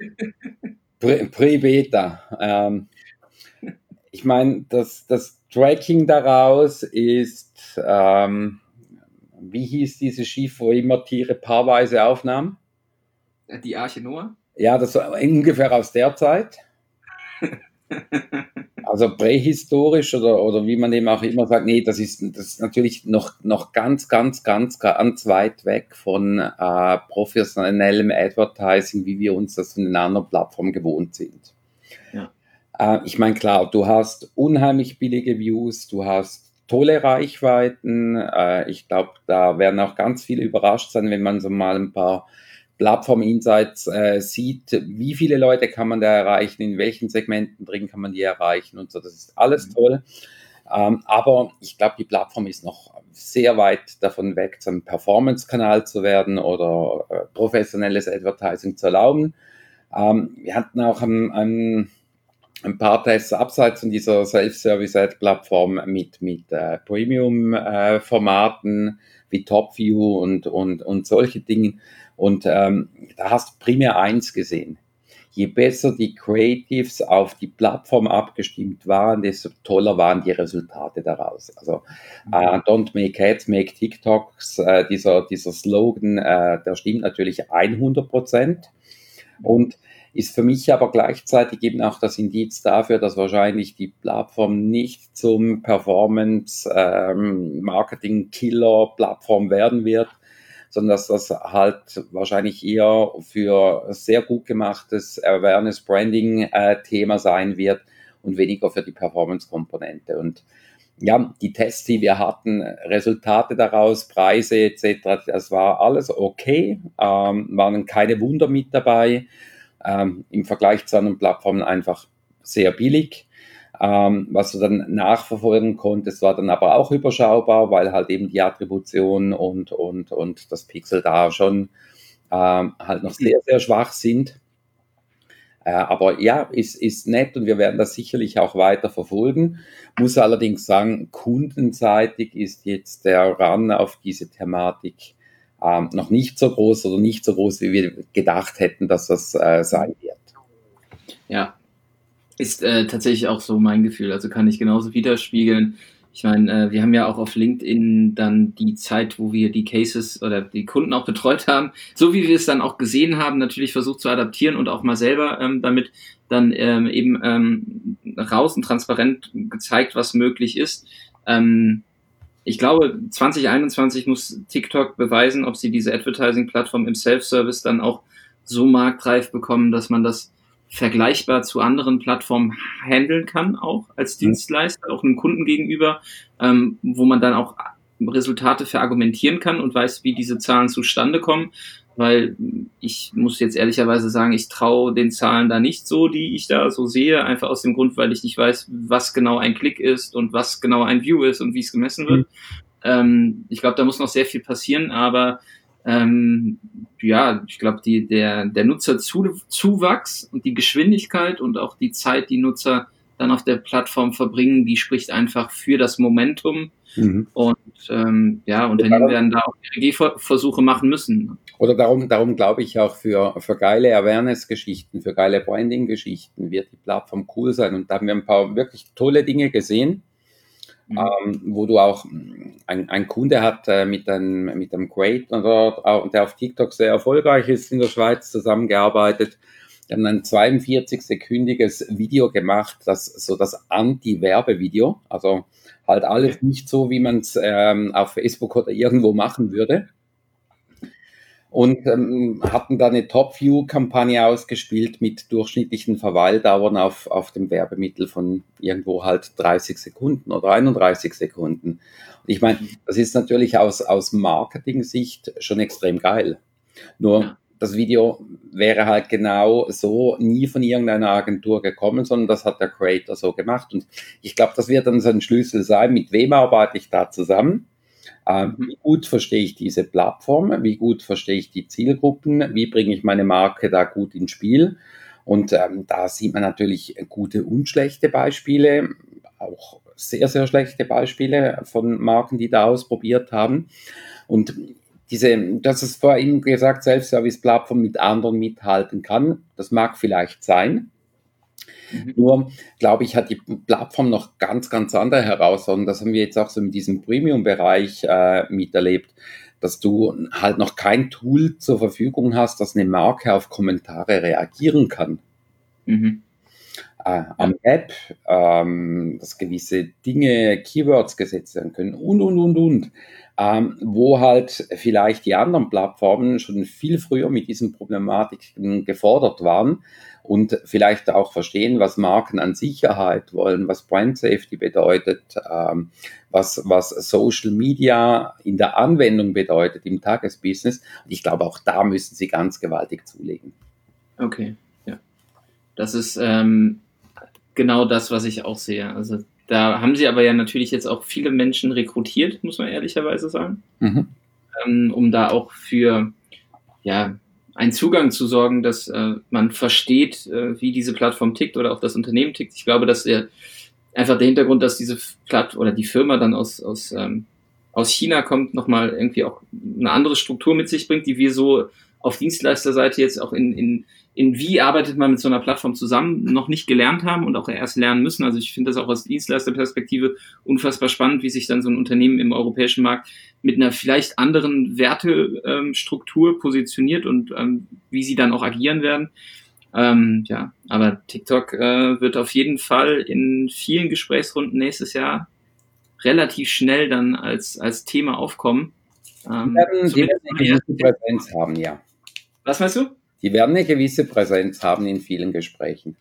Pre-Beta. Ähm, ich meine, das, das Tracking daraus ist, ähm, wie hieß dieses Schiff, wo immer Tiere paarweise aufnahmen? Die Arche Noah? Ja, das war ungefähr aus der Zeit. Also prähistorisch oder, oder wie man eben auch immer sagt, nee, das ist, das ist natürlich noch, noch ganz, ganz, ganz, ganz weit weg von äh, professionellem Advertising, wie wir uns das von den anderen Plattformen gewohnt sind. Ja. Äh, ich meine, klar, du hast unheimlich billige Views, du hast tolle Reichweiten. Äh, ich glaube, da werden auch ganz viele überrascht sein, wenn man so mal ein paar Plattform Insights äh, sieht, wie viele Leute kann man da erreichen, in welchen Segmenten drin kann man die erreichen und so. Das ist alles mhm. toll. Ähm, aber ich glaube, die Plattform ist noch sehr weit davon weg, zum Performance-Kanal zu werden oder äh, professionelles Advertising zu erlauben. Ähm, wir hatten auch ein, ein, ein, paar Tests abseits von dieser Self-Service-Ad-Plattform mit, mit äh, Premium-Formaten äh, wie TopView und, und, und solche Dinge. Und ähm, da hast du primär eins gesehen. Je besser die Creatives auf die Plattform abgestimmt waren, desto toller waren die Resultate daraus. Also äh, Don't Make Ads, Make TikToks, äh, dieser, dieser Slogan, äh, der stimmt natürlich 100 Prozent. Und ist für mich aber gleichzeitig eben auch das Indiz dafür, dass wahrscheinlich die Plattform nicht zum Performance-Marketing-Killer-Plattform ähm, werden wird, sondern dass das halt wahrscheinlich eher für sehr gut gemachtes Awareness-Branding-Thema sein wird und weniger für die Performance-Komponente. Und ja, die Tests, die wir hatten, Resultate daraus, Preise etc., das war alles okay, ähm, waren keine Wunder mit dabei, ähm, im Vergleich zu anderen Plattformen einfach sehr billig. Ähm, was du dann nachverfolgen konntest, war dann aber auch überschaubar, weil halt eben die Attribution und, und, und das Pixel da schon ähm, halt noch sehr, sehr schwach sind. Äh, aber ja, ist, ist nett und wir werden das sicherlich auch weiter verfolgen. Muss allerdings sagen, kundenseitig ist jetzt der Run auf diese Thematik ähm, noch nicht so groß oder nicht so groß, wie wir gedacht hätten, dass das äh, sein wird. Ja, ist äh, tatsächlich auch so mein Gefühl. Also kann ich genauso widerspiegeln. Ich meine, äh, wir haben ja auch auf LinkedIn dann die Zeit, wo wir die Cases oder die Kunden auch betreut haben, so wie wir es dann auch gesehen haben, natürlich versucht zu adaptieren und auch mal selber ähm, damit dann ähm, eben ähm, raus und transparent gezeigt, was möglich ist. Ähm, ich glaube, 2021 muss TikTok beweisen, ob sie diese Advertising-Plattform im Self-Service dann auch so marktreif bekommen, dass man das vergleichbar zu anderen Plattformen handeln kann, auch als mhm. Dienstleister, auch einem Kunden gegenüber, ähm, wo man dann auch Resultate verargumentieren kann und weiß, wie diese Zahlen zustande kommen. Weil ich muss jetzt ehrlicherweise sagen, ich traue den Zahlen da nicht so, die ich da so sehe, einfach aus dem Grund, weil ich nicht weiß, was genau ein Klick ist und was genau ein View ist und wie es gemessen wird. Mhm. Ähm, ich glaube, da muss noch sehr viel passieren, aber ähm, ja, ich glaube, der, der Nutzerzuwachs und die Geschwindigkeit und auch die Zeit, die Nutzer dann auf der Plattform verbringen, die spricht einfach für das Momentum. Mhm. Und ähm, ja, Unternehmen werden da auch Gehversuche machen müssen. Oder darum, darum glaube ich auch für, für geile Awareness-Geschichten, für geile Branding-Geschichten wird die Plattform cool sein. Und da haben wir ein paar wirklich tolle Dinge gesehen mhm. ähm, wo du auch ein, ein Kunde hat äh, mit, einem, mit einem Creator, der auf TikTok sehr erfolgreich ist in der Schweiz, zusammengearbeitet. Die haben ein 42-sekündiges Video gemacht, das so das Anti-Werbevideo, also halt alles nicht so, wie man es ähm, auf Facebook oder irgendwo machen würde und ähm, hatten da eine Top-View-Kampagne ausgespielt mit durchschnittlichen Verweildauern auf, auf dem Werbemittel von irgendwo halt 30 Sekunden oder 31 Sekunden. Und ich meine, das ist natürlich aus, aus Marketing-Sicht schon extrem geil. Nur das Video wäre halt genau so nie von irgendeiner Agentur gekommen, sondern das hat der Creator so gemacht. Und ich glaube, das wird dann so ein Schlüssel sein, mit wem arbeite ich da zusammen ähm, mhm. wie gut verstehe ich diese Plattform? Wie gut verstehe ich die Zielgruppen? Wie bringe ich meine Marke da gut ins Spiel? Und ähm, da sieht man natürlich gute und schlechte Beispiele, auch sehr, sehr schlechte Beispiele von Marken, die da ausprobiert haben. Und diese, dass es vorhin gesagt, Self-Service-Plattform mit anderen mithalten kann, das mag vielleicht sein. Mhm. Nur, glaube ich, hat die Plattform noch ganz, ganz andere Herausforderungen. Das haben wir jetzt auch so in diesem Premium-Bereich äh, miterlebt, dass du halt noch kein Tool zur Verfügung hast, dass eine Marke auf Kommentare reagieren kann. Mhm. Äh, am App, ähm, dass gewisse Dinge, Keywords gesetzt werden können und, und, und, und. Ähm, wo halt vielleicht die anderen Plattformen schon viel früher mit diesen Problematiken gefordert waren und vielleicht auch verstehen, was Marken an Sicherheit wollen, was Brand Safety bedeutet, ähm, was, was Social Media in der Anwendung bedeutet im Tagesbusiness. Und ich glaube, auch da müssen sie ganz gewaltig zulegen. Okay, ja. Das ist ähm, genau das, was ich auch sehe. Also da haben sie aber ja natürlich jetzt auch viele Menschen rekrutiert, muss man ehrlicherweise sagen, mhm. ähm, um da auch für ja, einen Zugang zu sorgen, dass äh, man versteht, äh, wie diese Plattform tickt oder auch das Unternehmen tickt. Ich glaube, dass der einfach der Hintergrund, dass diese Plattform oder die Firma dann aus, aus, ähm, aus China kommt, nochmal irgendwie auch eine andere Struktur mit sich bringt, die wir so auf Dienstleisterseite jetzt auch in, in in wie arbeitet man mit so einer Plattform zusammen, noch nicht gelernt haben und auch erst lernen müssen. Also ich finde das auch aus Dienstleisterperspektive unfassbar spannend, wie sich dann so ein Unternehmen im europäischen Markt mit einer vielleicht anderen Wertestruktur positioniert und ähm, wie sie dann auch agieren werden. Ähm, ja, aber TikTok äh, wird auf jeden Fall in vielen Gesprächsrunden nächstes Jahr relativ schnell dann als, als Thema aufkommen. Ähm, die werden, die werden eine Präsenz haben, ja. Was meinst du? die werden eine gewisse Präsenz haben in vielen Gesprächen.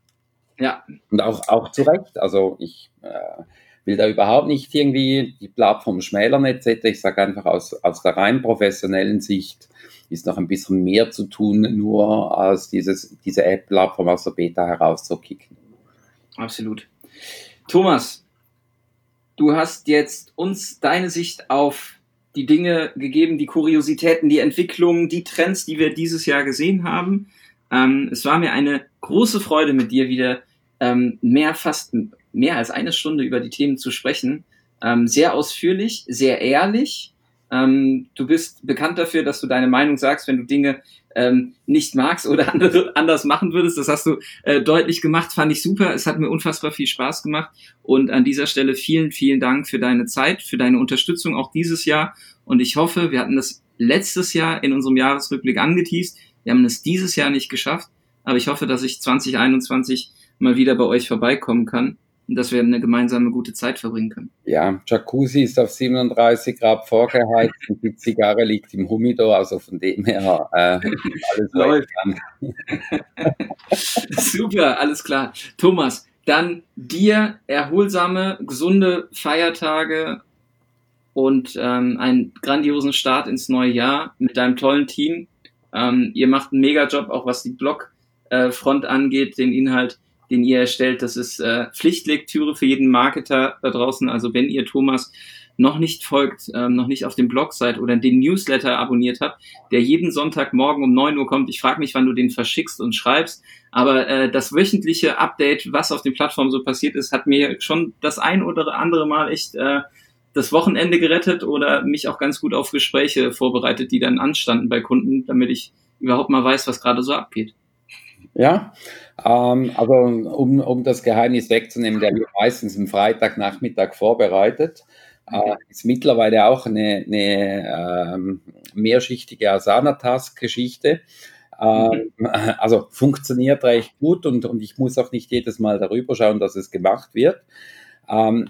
Ja. Und auch, auch zu Recht. Also ich äh, will da überhaupt nicht irgendwie die Plattform schmälern etc. Ich sage einfach aus, aus der rein professionellen Sicht ist noch ein bisschen mehr zu tun, nur als dieses, diese App-Plattform aus der Beta herauszukicken. Absolut. Thomas, du hast jetzt uns deine Sicht auf die Dinge gegeben, die Kuriositäten, die Entwicklungen, die Trends, die wir dieses Jahr gesehen haben. Ähm, es war mir eine große Freude, mit dir wieder ähm, mehr, fast mehr als eine Stunde über die Themen zu sprechen. Ähm, sehr ausführlich, sehr ehrlich. Ähm, du bist bekannt dafür, dass du deine Meinung sagst, wenn du Dinge ähm, nicht magst oder andere anders machen würdest. Das hast du äh, deutlich gemacht, fand ich super. Es hat mir unfassbar viel Spaß gemacht. Und an dieser Stelle vielen, vielen Dank für deine Zeit, für deine Unterstützung auch dieses Jahr. Und ich hoffe, wir hatten das letztes Jahr in unserem Jahresrückblick angeteased. Wir haben es dieses Jahr nicht geschafft. Aber ich hoffe, dass ich 2021 mal wieder bei euch vorbeikommen kann dass wir eine gemeinsame gute Zeit verbringen können. Ja, Jacuzzi ist auf 37 Grad vorgeheizt und die Zigarre liegt im Humidor, also von dem her äh, alles läuft. Super, alles klar. Thomas, dann dir erholsame, gesunde Feiertage und ähm, einen grandiosen Start ins neue Jahr mit deinem tollen Team. Ähm, ihr macht einen Mega-Job, auch was die Blogfront äh, angeht, den Inhalt den ihr erstellt. Das ist äh, Pflichtlektüre für jeden Marketer da draußen. Also wenn ihr Thomas noch nicht folgt, ähm, noch nicht auf dem Blog seid oder den Newsletter abonniert habt, der jeden Sonntagmorgen um neun Uhr kommt. Ich frage mich, wann du den verschickst und schreibst. Aber äh, das wöchentliche Update, was auf den Plattformen so passiert ist, hat mir schon das ein oder andere Mal echt äh, das Wochenende gerettet oder mich auch ganz gut auf Gespräche vorbereitet, die dann anstanden bei Kunden, damit ich überhaupt mal weiß, was gerade so abgeht. Ja, ähm, also um, um das Geheimnis wegzunehmen, der wird meistens am Freitagnachmittag vorbereitet. Okay. Äh, ist mittlerweile auch eine, eine ähm, mehrschichtige Asana-Task-Geschichte. Ähm, also funktioniert recht gut und, und ich muss auch nicht jedes Mal darüber schauen, dass es gemacht wird. Ähm,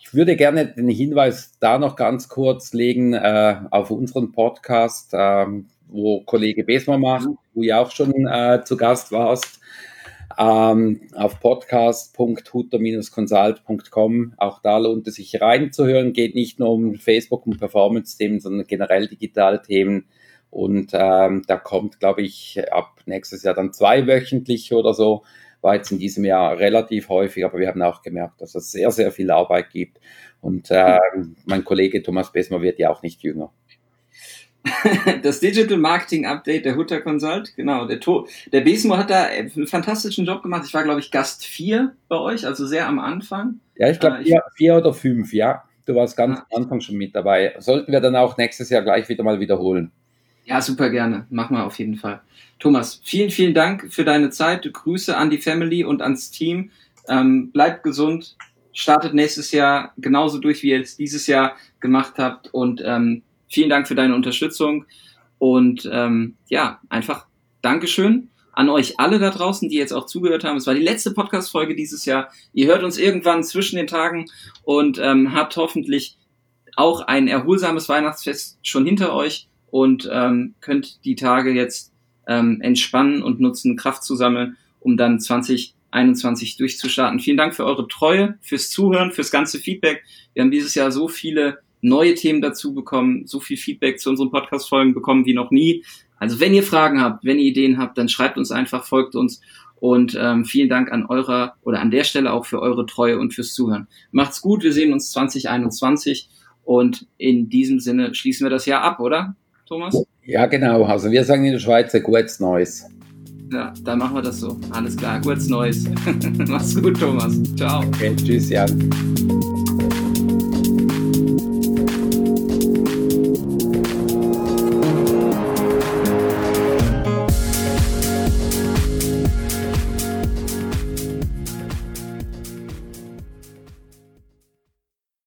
ich würde gerne den Hinweis da noch ganz kurz legen äh, auf unseren Podcast, äh, wo Kollege Besmer macht, wo ihr auch schon äh, zu Gast warst. Ähm, auf podcast.hutter-consult.com. Auch da lohnt es sich reinzuhören. Geht nicht nur um Facebook und Performance-Themen, sondern generell digitale Themen. Und ähm, da kommt, glaube ich, ab nächstes Jahr dann zweiwöchentlich oder so. War jetzt in diesem Jahr relativ häufig, aber wir haben auch gemerkt, dass es sehr, sehr viel Arbeit gibt. Und äh, mein Kollege Thomas Besmer wird ja auch nicht jünger. das Digital Marketing Update der Hutter Consult, genau. Der, to der Besmo hat da einen fantastischen Job gemacht. Ich war, glaube ich, Gast 4 bei euch, also sehr am Anfang. Ja, ich glaube, äh, vier, vier, oder fünf, ja. Du warst ganz ja. am Anfang schon mit dabei. Sollten wir dann auch nächstes Jahr gleich wieder mal wiederholen. Ja, super gerne. Machen wir auf jeden Fall. Thomas, vielen, vielen Dank für deine Zeit. Grüße an die Family und ans Team. Ähm, bleibt gesund. Startet nächstes Jahr genauso durch, wie ihr es dieses Jahr gemacht habt. Und ähm, Vielen Dank für deine Unterstützung und ähm, ja, einfach Dankeschön an euch alle da draußen, die jetzt auch zugehört haben. Es war die letzte Podcast-Folge dieses Jahr. Ihr hört uns irgendwann zwischen den Tagen und ähm, habt hoffentlich auch ein erholsames Weihnachtsfest schon hinter euch und ähm, könnt die Tage jetzt ähm, entspannen und nutzen, Kraft zu sammeln, um dann 2021 durchzustarten. Vielen Dank für eure Treue, fürs Zuhören, fürs ganze Feedback. Wir haben dieses Jahr so viele neue Themen dazu bekommen, so viel Feedback zu unseren Podcast-Folgen bekommen wie noch nie. Also wenn ihr Fragen habt, wenn ihr Ideen habt, dann schreibt uns einfach, folgt uns und ähm, vielen Dank an eurer oder an der Stelle auch für eure Treue und fürs Zuhören. Macht's gut, wir sehen uns 2021 und in diesem Sinne schließen wir das Jahr ab, oder, Thomas? Ja, genau. Also wir sagen in der Schweiz gutes Neues. Ja, dann machen wir das so. Alles klar, gutes Neues. Mach's gut, Thomas. Ciao. Okay, tschüss, Jan.